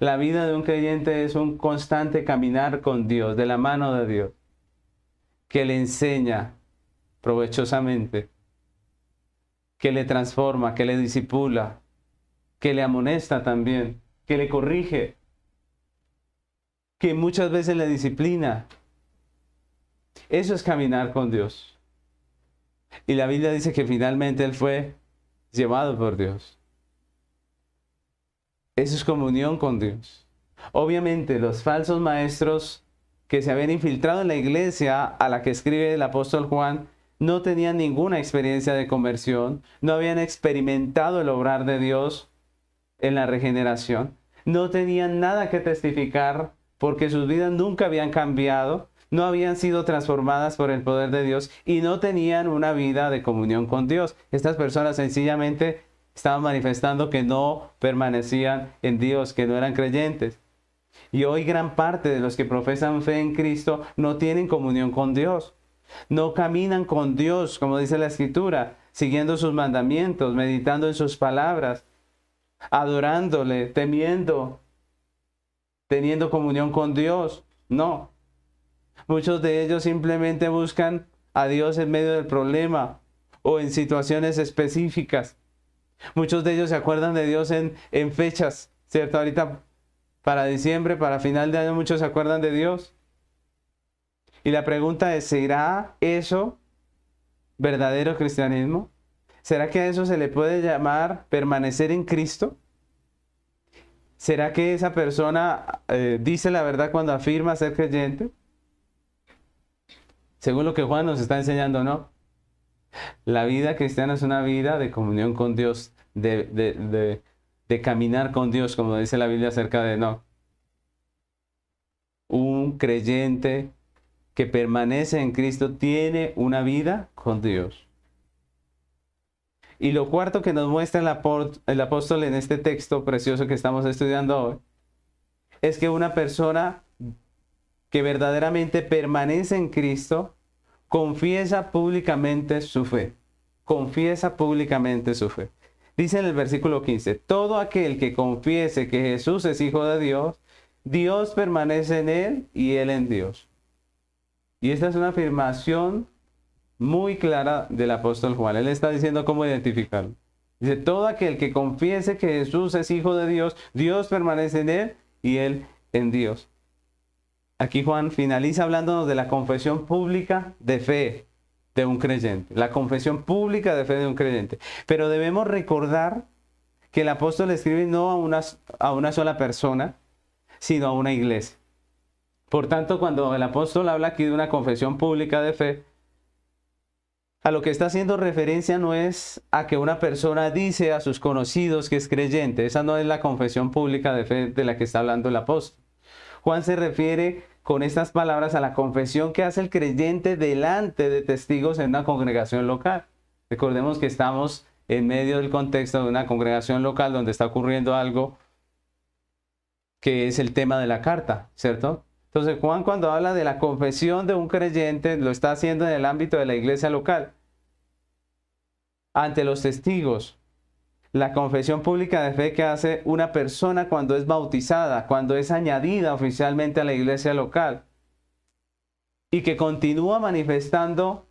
La vida de un creyente es un constante caminar con Dios, de la mano de Dios, que le enseña provechosamente, que le transforma, que le disipula, que le amonesta también, que le corrige, que muchas veces le disciplina. Eso es caminar con Dios. Y la Biblia dice que finalmente Él fue llevado por Dios. Eso es comunión con Dios. Obviamente los falsos maestros que se habían infiltrado en la iglesia a la que escribe el apóstol Juan no tenían ninguna experiencia de conversión, no habían experimentado el obrar de Dios en la regeneración, no tenían nada que testificar porque sus vidas nunca habían cambiado, no habían sido transformadas por el poder de Dios y no tenían una vida de comunión con Dios. Estas personas sencillamente estaban manifestando que no permanecían en Dios, que no eran creyentes. Y hoy gran parte de los que profesan fe en Cristo no tienen comunión con Dios. No caminan con Dios, como dice la Escritura, siguiendo sus mandamientos, meditando en sus palabras, adorándole, temiendo, teniendo comunión con Dios. No. Muchos de ellos simplemente buscan a Dios en medio del problema o en situaciones específicas. Muchos de ellos se acuerdan de Dios en, fechas, ¿cierto? Ahorita para diciembre, para final de año, muchos se acuerdan de Dios. Y la pregunta es, ¿será eso verdadero cristianismo? ¿Será que a eso se le puede llamar permanecer en Cristo? ¿Será que esa persona eh, dice la verdad cuando afirma ser creyente? Según lo que Juan nos está enseñando, ¿no? La vida cristiana es una vida de comunión con Dios, de, de, de caminar con Dios, como dice la Biblia acerca de no. Un creyente que permanece en Cristo tiene una vida con Dios. Y lo cuarto que nos muestra el, apóstol en este texto precioso que estamos estudiando hoy, es que una persona que verdaderamente permanece en Cristo, confiesa públicamente su fe. Confiesa públicamente su fe. Dice en el versículo 15, todo aquel que confiese que Jesús es hijo de Dios, Dios permanece en él y él en Dios. Y esta es una afirmación muy clara del apóstol Juan. Él está diciendo cómo identificarlo. Dice, todo aquel que confiese que Jesús es hijo de Dios, Dios permanece en él y él en Dios. Aquí Juan finaliza hablándonos de la confesión pública de fe de un creyente, la confesión pública de fe de un creyente. Pero debemos recordar que el apóstol escribe no a una, a una sola persona, sino a una iglesia. Por tanto, cuando el apóstol habla aquí de una confesión pública de fe, a lo que está haciendo referencia no es a que una persona dice a sus conocidos que es creyente. Esa no es la confesión pública de fe de la que está hablando el apóstol. Juan se refiere con estas palabras a la confesión que hace el creyente delante de testigos en una congregación local. Recordemos que estamos en medio del contexto de una congregación local donde está ocurriendo algo que es el tema de la carta, ¿cierto? Entonces Juan cuando habla de la confesión de un creyente lo está haciendo en el ámbito de la iglesia local, ante los testigos, la confesión pública de fe que hace una persona cuando es bautizada, cuando es añadida oficialmente a la iglesia local y que continúa manifestando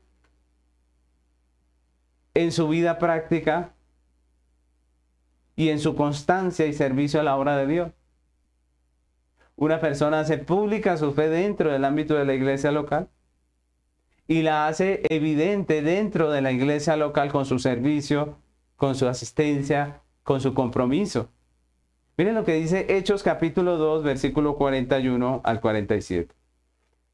en su vida práctica y en su constancia y servicio a la obra de Dios. Una persona hace pública su fe dentro del ámbito de la iglesia local y la hace evidente dentro de la iglesia local con su servicio, con su asistencia, con su compromiso. Miren lo que dice Hechos capítulo 2, versículo 41 al 47.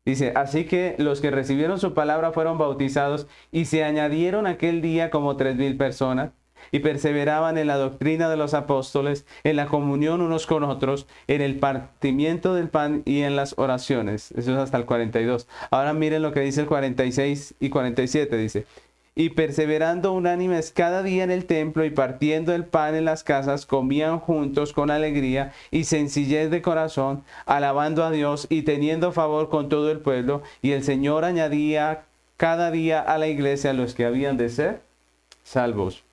Dice, así que los que recibieron su palabra fueron bautizados y se añadieron aquel día como tres mil personas y perseveraban en la doctrina de los apóstoles, en la comunión unos con otros, en el partimiento del pan y en las oraciones. Eso es hasta el 42. Ahora miren lo que dice el 46 y 47. Dice, y perseverando unánimes cada día en el templo y partiendo el pan en las casas, comían juntos con alegría y sencillez de corazón, alabando a Dios y teniendo favor con todo el pueblo. Y el Señor añadía cada día a la iglesia los que habían de ser salvos.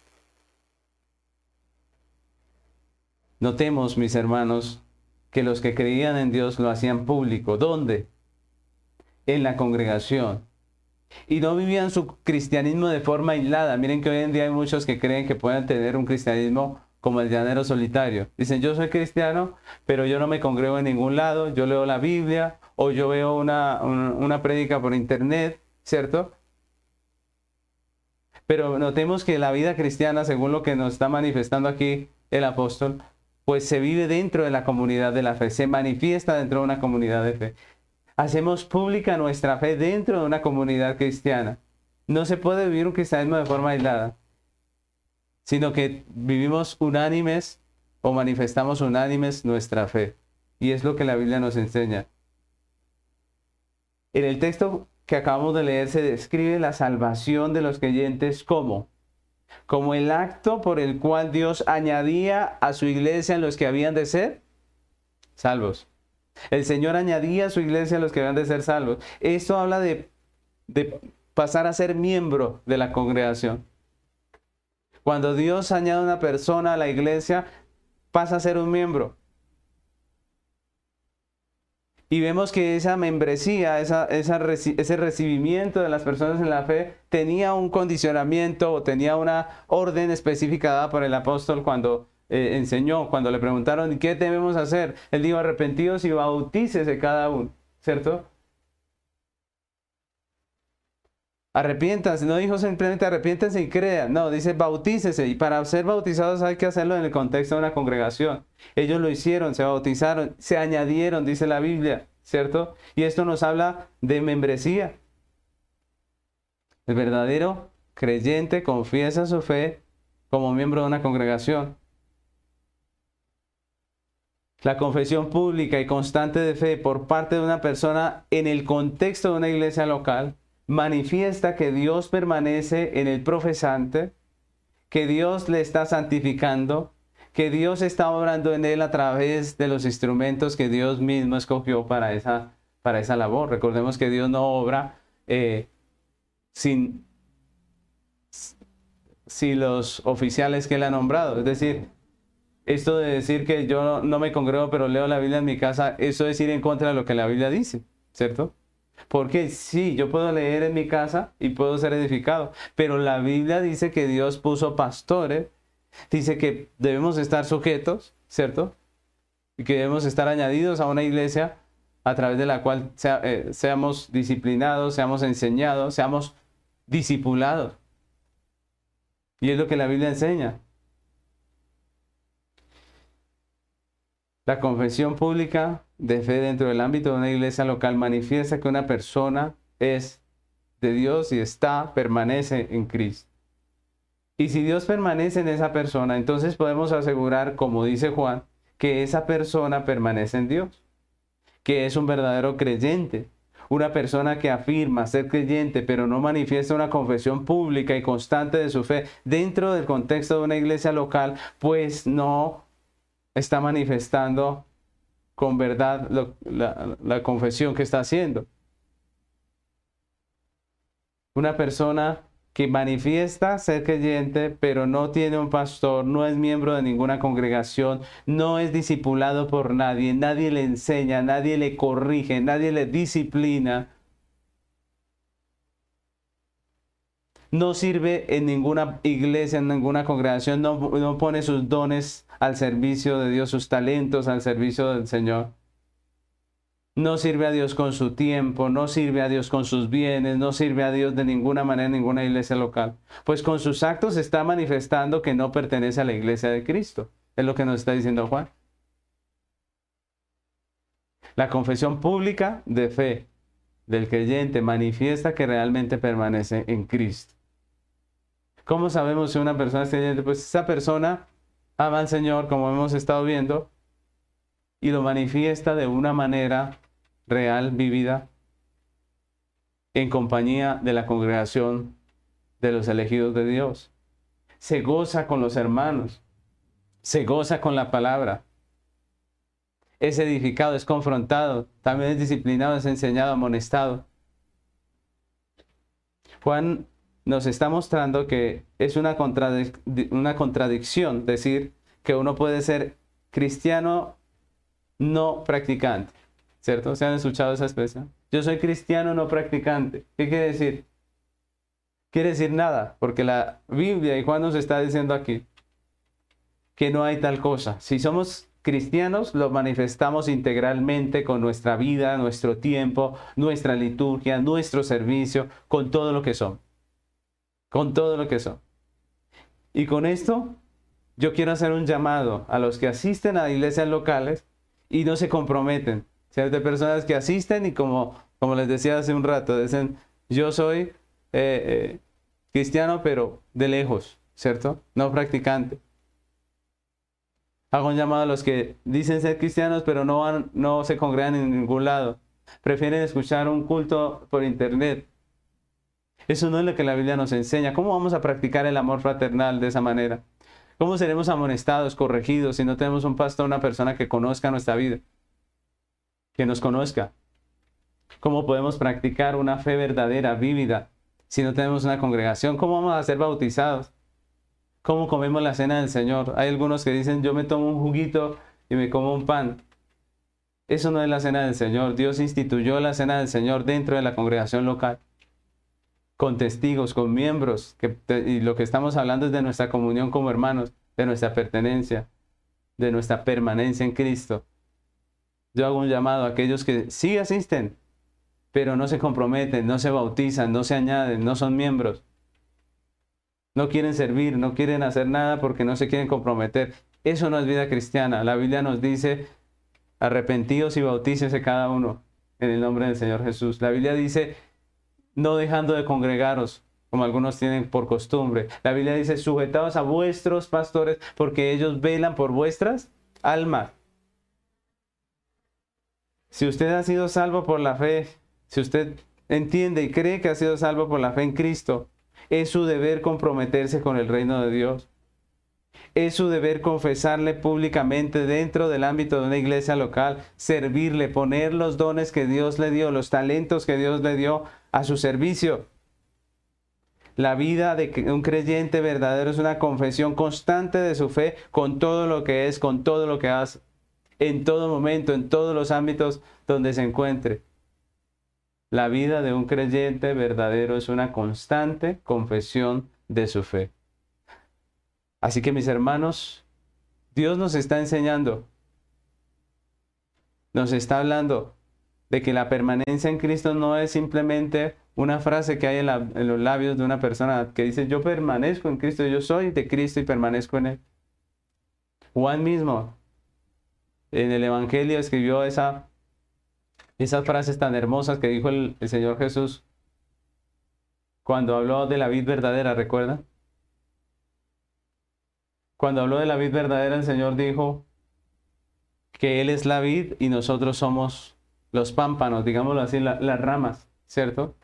Notemos, mis hermanos, que los que creían en Dios lo hacían público. ¿Dónde? En la congregación y no vivían su cristianismo de forma aislada. Miren que hoy en día hay muchos que creen que pueden tener un cristianismo como el llanero solitario. Dicen, yo soy cristiano, pero yo no me congrego en ningún lado, yo leo la Biblia o yo veo una, una, prédica por internet, ¿cierto? Pero notemos que la vida cristiana, según lo que nos está manifestando aquí el apóstol, pues se vive dentro de la comunidad de la fe, se manifiesta dentro de una comunidad de fe hacemos pública nuestra fe dentro de una comunidad cristiana. No se puede vivir un cristianismo de forma aislada, sino que vivimos unánimes o manifestamos unánimes nuestra fe. Y es lo que la Biblia nos enseña. En el texto que acabamos de leer se describe la salvación de los creyentes como como el acto por el cual Dios añadía a su iglesia en los que habían de ser salvos. El Señor añadía a su iglesia a los que habían de ser salvos. Esto habla de, pasar a ser miembro de la congregación. Cuando Dios añade una persona a la iglesia, pasa a ser un miembro. Y vemos que esa membresía, ese recibimiento de las personas en la fe tenía un condicionamiento o tenía una orden específica dada por el apóstol cuando eh, enseñó, cuando le preguntaron, ¿qué debemos hacer? Él dijo, arrepentidos y bautícese cada uno, ¿cierto? Arrepiéntanse, no dijo simplemente arrepiéntanse y crean, no, dice bautícese. Y para ser bautizados hay que hacerlo en el contexto de una congregación. Ellos lo hicieron, se bautizaron, se añadieron, dice la Biblia, ¿cierto? Y esto nos habla de membresía. El verdadero creyente confiesa su fe como miembro de una congregación. La confesión pública y constante de fe por parte de una persona en el contexto de una iglesia local manifiesta que Dios permanece en el profesante, que Dios le está santificando, que Dios está obrando en él a través de los instrumentos que Dios mismo escogió para esa, para esa labor. Recordemos que Dios no obra eh, sin, sin los oficiales que él ha nombrado. Es decir, esto de decir que yo no me congrego pero leo la Biblia en mi casa, eso es ir en contra de lo que la Biblia dice, ¿cierto? Porque sí, yo puedo leer en mi casa y puedo ser edificado, pero la Biblia dice que Dios puso pastores, dice que debemos estar sujetos, ¿cierto? Y que debemos estar añadidos a una iglesia a través de la cual eh, seamos disciplinados, seamos enseñados, seamos discipulados. Y es lo que la Biblia enseña. La confesión pública de fe dentro del ámbito de una iglesia local manifiesta que una persona es de Dios y está, permanece en Cristo. Y si Dios permanece en esa persona, entonces podemos asegurar, como dice Juan, que esa persona permanece en Dios, que es un verdadero creyente, una persona que afirma ser creyente, pero no manifiesta una confesión pública y constante de su fe dentro del contexto de una iglesia local, pues no está manifestando con verdad la, confesión que está haciendo. Una persona que manifiesta ser creyente, pero no tiene un pastor, no es miembro de ninguna congregación, no es discipulado por nadie, nadie le enseña, nadie le corrige, nadie le disciplina, no sirve en ninguna iglesia, en ninguna congregación, no, pone sus dones al servicio de Dios, sus talentos al servicio del Señor. No sirve a Dios con su tiempo, no sirve a Dios con sus bienes, no sirve a Dios de ninguna manera en ninguna iglesia local. Pues con sus actos está manifestando que no pertenece a la iglesia de Cristo. Es lo que nos está diciendo Juan. La confesión pública de fe del creyente manifiesta que realmente permanece en Cristo. ¿Cómo sabemos si una persona es creyente? Pues esa persona ama al Señor, como hemos estado viendo, y lo manifiesta de una manera real, vivida, en compañía de la congregación de los elegidos de Dios. Se goza con los hermanos, se goza con la palabra, es edificado, es confrontado, también es disciplinado, es enseñado, amonestado. Juan nos está mostrando que es una, una contradicción decir que uno puede ser cristiano no practicante. ¿Cierto? ¿Se han escuchado esa expresión? Yo soy cristiano no practicante. ¿Qué quiere decir? Quiere decir nada, porque la Biblia y Juan nos está diciendo aquí que no hay tal cosa. Si somos cristianos, lo manifestamos integralmente con nuestra vida, nuestro tiempo, nuestra liturgia, nuestro servicio, con todo lo que son con todo lo que son. Y con esto, yo quiero hacer un llamado a los que asisten a iglesias locales y no se comprometen. Ser de personas que asisten y como, como les decía hace un rato, dicen, yo soy eh, eh, cristiano, pero de lejos, ¿cierto? No practicante. Hago un llamado a los que dicen ser cristianos, pero no, van, no se congregan en ningún lado. Prefieren escuchar un culto por internet. Eso no es lo que la Biblia nos enseña. ¿Cómo vamos a practicar el amor fraternal de esa manera? ¿Cómo seremos amonestados, corregidos si no tenemos un pastor, una persona que conozca nuestra vida? Que nos conozca. ¿Cómo podemos practicar una fe verdadera, vívida, si no tenemos una congregación? ¿Cómo vamos a ser bautizados? ¿Cómo comemos la cena del Señor? Hay algunos que dicen, yo me tomo un juguito y me como un pan. Eso no es la cena del Señor. Dios instituyó la cena del Señor dentro de la congregación local, con testigos, con miembros. Y lo que estamos hablando es de nuestra comunión como hermanos, de nuestra pertenencia, de nuestra permanencia en Cristo. Yo hago un llamado a aquellos que sí asisten, pero no se comprometen, no se bautizan, no se añaden, no son miembros. No quieren servir, no quieren hacer nada porque no se quieren comprometer. Eso no es vida cristiana. La Biblia nos dice, arrepentidos y bautícese cada uno en el nombre del Señor Jesús. La Biblia dice, no dejando de congregaros, como algunos tienen por costumbre. La Biblia dice, sujetados a vuestros pastores, porque ellos velan por vuestras almas. Si usted ha sido salvo por la fe, si usted entiende y cree que ha sido salvo por la fe en Cristo, es su deber comprometerse con el reino de Dios. Es su deber confesarle públicamente dentro del ámbito de una iglesia local, servirle, poner los dones que Dios le dio, los talentos que Dios le dio a su servicio. La vida de un creyente verdadero es una confesión constante de su fe con todo lo que es, con todo lo que hace, en todo momento, en todos los ámbitos donde se encuentre. La vida de un creyente verdadero es una constante confesión de su fe. Así que mis hermanos, Dios nos está enseñando, nos está hablando de que la permanencia en Cristo no es simplemente una frase que hay en, los labios de una persona que dice, yo permanezco en Cristo, yo soy de Cristo y permanezco en Él. Juan mismo en el Evangelio escribió esa esas frases tan hermosas que dijo el, Señor Jesús cuando habló de la vid verdadera, ¿recuerdan? Cuando habló de la vid verdadera, el Señor dijo que Él es la vid y nosotros somos los pámpanos, digámoslo así, las ramas, ¿cierto?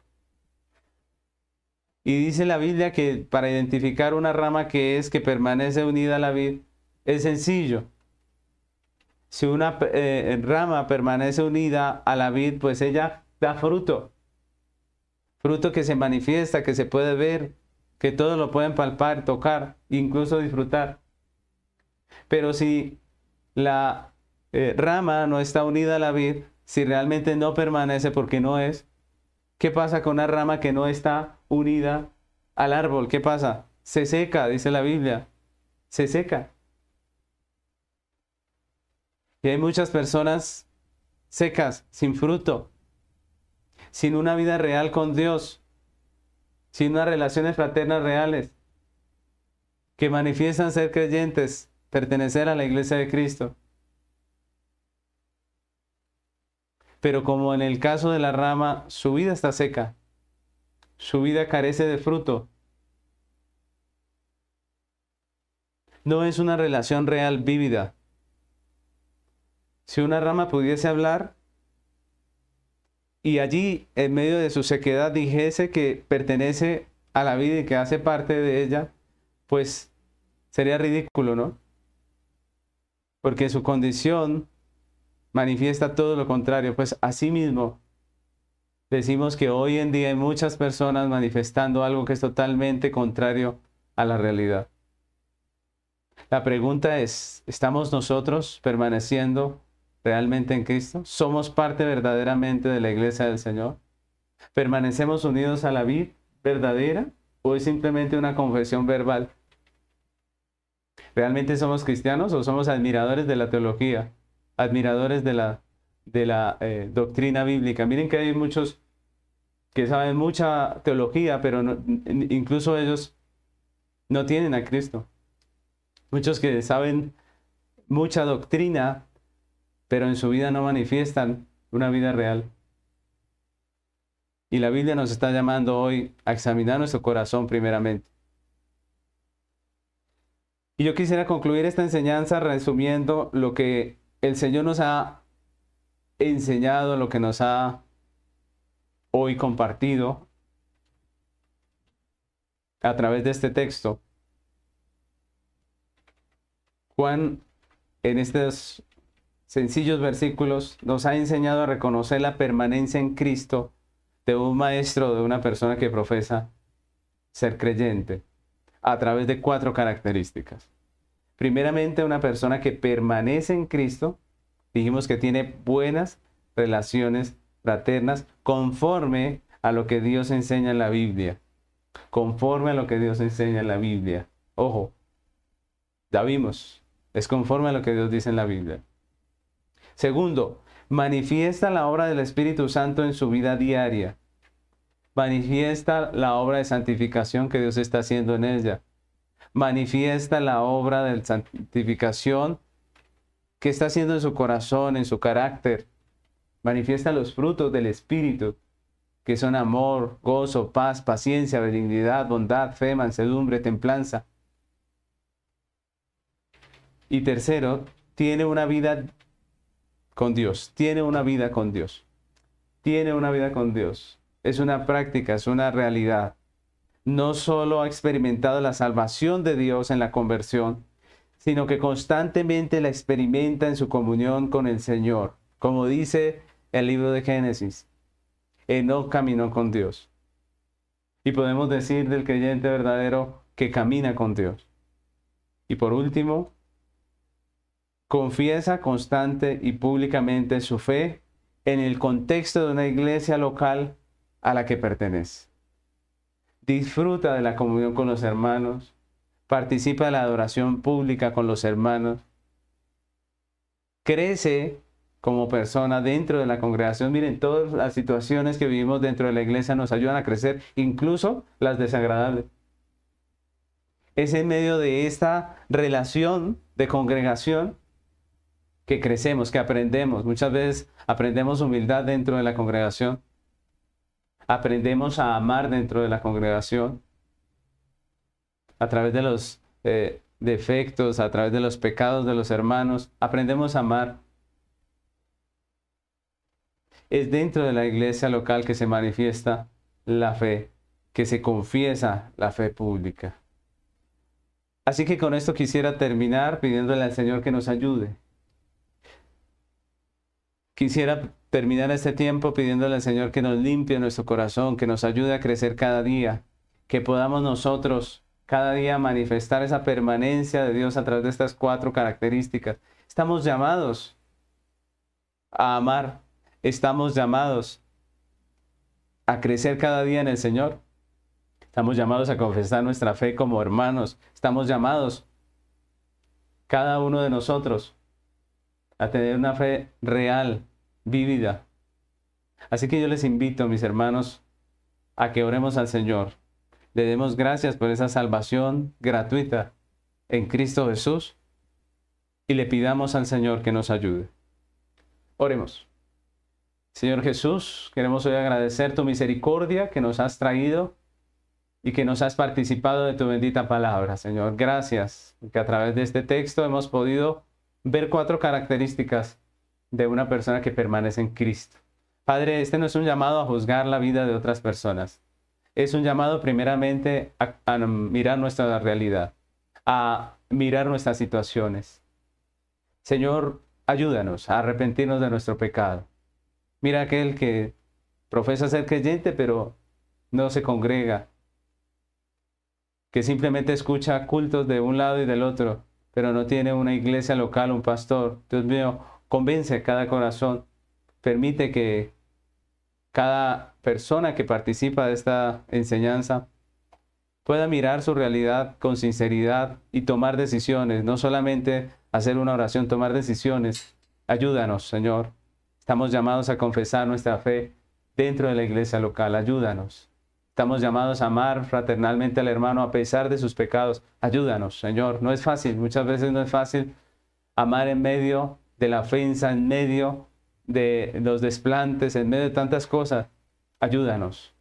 Y dice la Biblia que para identificar una rama que es que permanece unida a la vid, es sencillo si una eh, rama permanece unida a la vid, pues ella da fruto. Fruto que se manifiesta, que se puede ver, que todos lo pueden palpar, tocar, incluso disfrutar. Pero si la eh, rama no está unida a la vid, si realmente no permanece porque no es, ¿qué pasa con una rama que no está unida al árbol? ¿Qué pasa? Se seca, dice la Biblia. Se seca. Y hay muchas personas secas, sin fruto, sin una vida real con Dios, sin unas relaciones fraternas reales, que manifiestan ser creyentes, pertenecer a la iglesia de Cristo. Pero como en el caso de la rama, su vida está seca, su vida carece de fruto. No es una relación real vívida. Si una rama pudiese hablar y allí en medio de su sequedad dijese que pertenece a la vida y que hace parte de ella, pues sería ridículo, ¿no? Porque su condición manifiesta todo lo contrario. Pues mismo decimos que hoy en día hay muchas personas manifestando algo que es totalmente contrario a la realidad. La pregunta es, ¿estamos nosotros permaneciendo realmente en Cristo? ¿Somos parte verdaderamente de la iglesia del Señor? ¿Permanecemos unidos a la vida verdadera o es simplemente una confesión verbal? ¿Realmente somos cristianos o somos admiradores de la teología? Admiradores de la, de la eh, doctrina bíblica. Miren que hay muchos que saben mucha teología, pero incluso ellos no tienen a Cristo. Muchos que saben mucha doctrina, pero en su vida no manifiestan una vida real. Y la Biblia nos está llamando hoy a examinar nuestro corazón primeramente. Y yo quisiera concluir esta enseñanza resumiendo lo que el Señor nos ha enseñado, lo que nos ha hoy compartido a través de este texto. Juan en estos sencillos versículos nos ha enseñado a reconocer la permanencia en Cristo de un maestro, de una persona que profesa ser creyente, a través de cuatro características. Primeramente, una persona que permanece en Cristo, dijimos que tiene buenas relaciones fraternas conforme a lo que Dios enseña en la Biblia. Conforme a lo que Dios enseña en la Biblia. Ojo, ya vimos, es conforme a lo que Dios dice en la Biblia. Segundo, manifiesta la obra del Espíritu Santo en su vida diaria. Manifiesta la obra de santificación que Dios está haciendo en ella. Manifiesta la obra de santificación que está haciendo en su corazón, en su carácter. Manifiesta los frutos del Espíritu, que son amor, gozo, paz, paciencia, benignidad, bondad, fe, mansedumbre, templanza. Y tercero, tiene una vida con Dios, tiene una vida con Dios, tiene una vida con Dios. Es una práctica, es una realidad. No solo ha experimentado la salvación de Dios en la conversión, sino que constantemente la experimenta en su comunión con el Señor. Como dice el libro de Génesis, no caminó con Dios. Y podemos decir del creyente verdadero que camina con Dios. Y por último, confiesa constante y públicamente su fe en el contexto de una iglesia local a la que pertenece. Disfruta de la comunión con los hermanos, participa de la adoración pública con los hermanos, crece como persona dentro de la congregación. Miren, todas las situaciones que vivimos dentro de la iglesia nos ayudan a crecer, incluso las desagradables. Es en medio de esta relación de congregación que crecemos, que aprendemos. Muchas veces aprendemos humildad dentro de la congregación. Aprendemos a amar dentro de la congregación. A través de los eh, defectos, a través de los pecados de los hermanos, aprendemos a amar. Es dentro de la iglesia local que se manifiesta la fe, que se confiesa la fe pública. Así que con esto quisiera terminar pidiéndole al Señor que nos ayude, Quisiera terminar este tiempo pidiéndole al Señor que nos limpie nuestro corazón, que nos ayude a crecer cada día, que podamos nosotros cada día manifestar esa permanencia de Dios a través de estas cuatro características. Estamos llamados a amar, estamos llamados a crecer cada día en el Señor. Estamos llamados a confesar nuestra fe como hermanos. Estamos llamados, cada uno de nosotros, a tener una fe real, vivida. Así que yo les invito, mis hermanos, a que oremos al Señor. Le demos gracias por esa salvación gratuita en Cristo Jesús y le pidamos al Señor que nos ayude. Oremos. Señor Jesús, queremos hoy agradecer tu misericordia que nos has traído y que nos has participado de tu bendita palabra. Señor, gracias, que a través de este texto hemos podido ver cuatro características de una persona que permanece en Cristo. Padre, este no es un llamado a juzgar la vida de otras personas. Es un llamado primeramente a, mirar nuestra realidad, a mirar nuestras situaciones. Señor, ayúdanos a arrepentirnos de nuestro pecado. Mira aquel que profesa ser creyente, pero no se congrega, que simplemente escucha cultos de un lado y del otro, pero no tiene una iglesia local, un pastor. Dios mío, convence cada corazón. Permite que cada persona que participa de esta enseñanza pueda mirar su realidad con sinceridad y tomar decisiones, no solamente hacer una oración, tomar decisiones. Ayúdanos, Señor. Estamos llamados a confesar nuestra fe dentro de la iglesia local. Ayúdanos. Estamos llamados a amar fraternalmente al hermano a pesar de sus pecados. Ayúdanos, Señor. No es fácil, muchas veces no es fácil amar en medio de la ofensa, en medio de los desplantes, en medio de tantas cosas. Ayúdanos.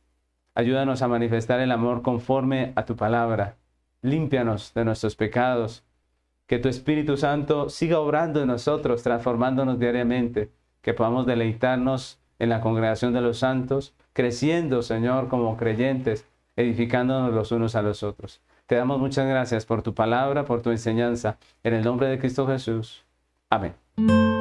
Ayúdanos a manifestar el amor conforme a tu palabra. Límpianos de nuestros pecados. Que tu Espíritu Santo siga obrando en nosotros, transformándonos diariamente, que podamos deleitarnos en la congregación de los santos, creciendo, Señor, como creyentes, edificándonos los unos a los otros. Te damos muchas gracias por tu palabra, por tu enseñanza. En el nombre de Cristo Jesús. Amén.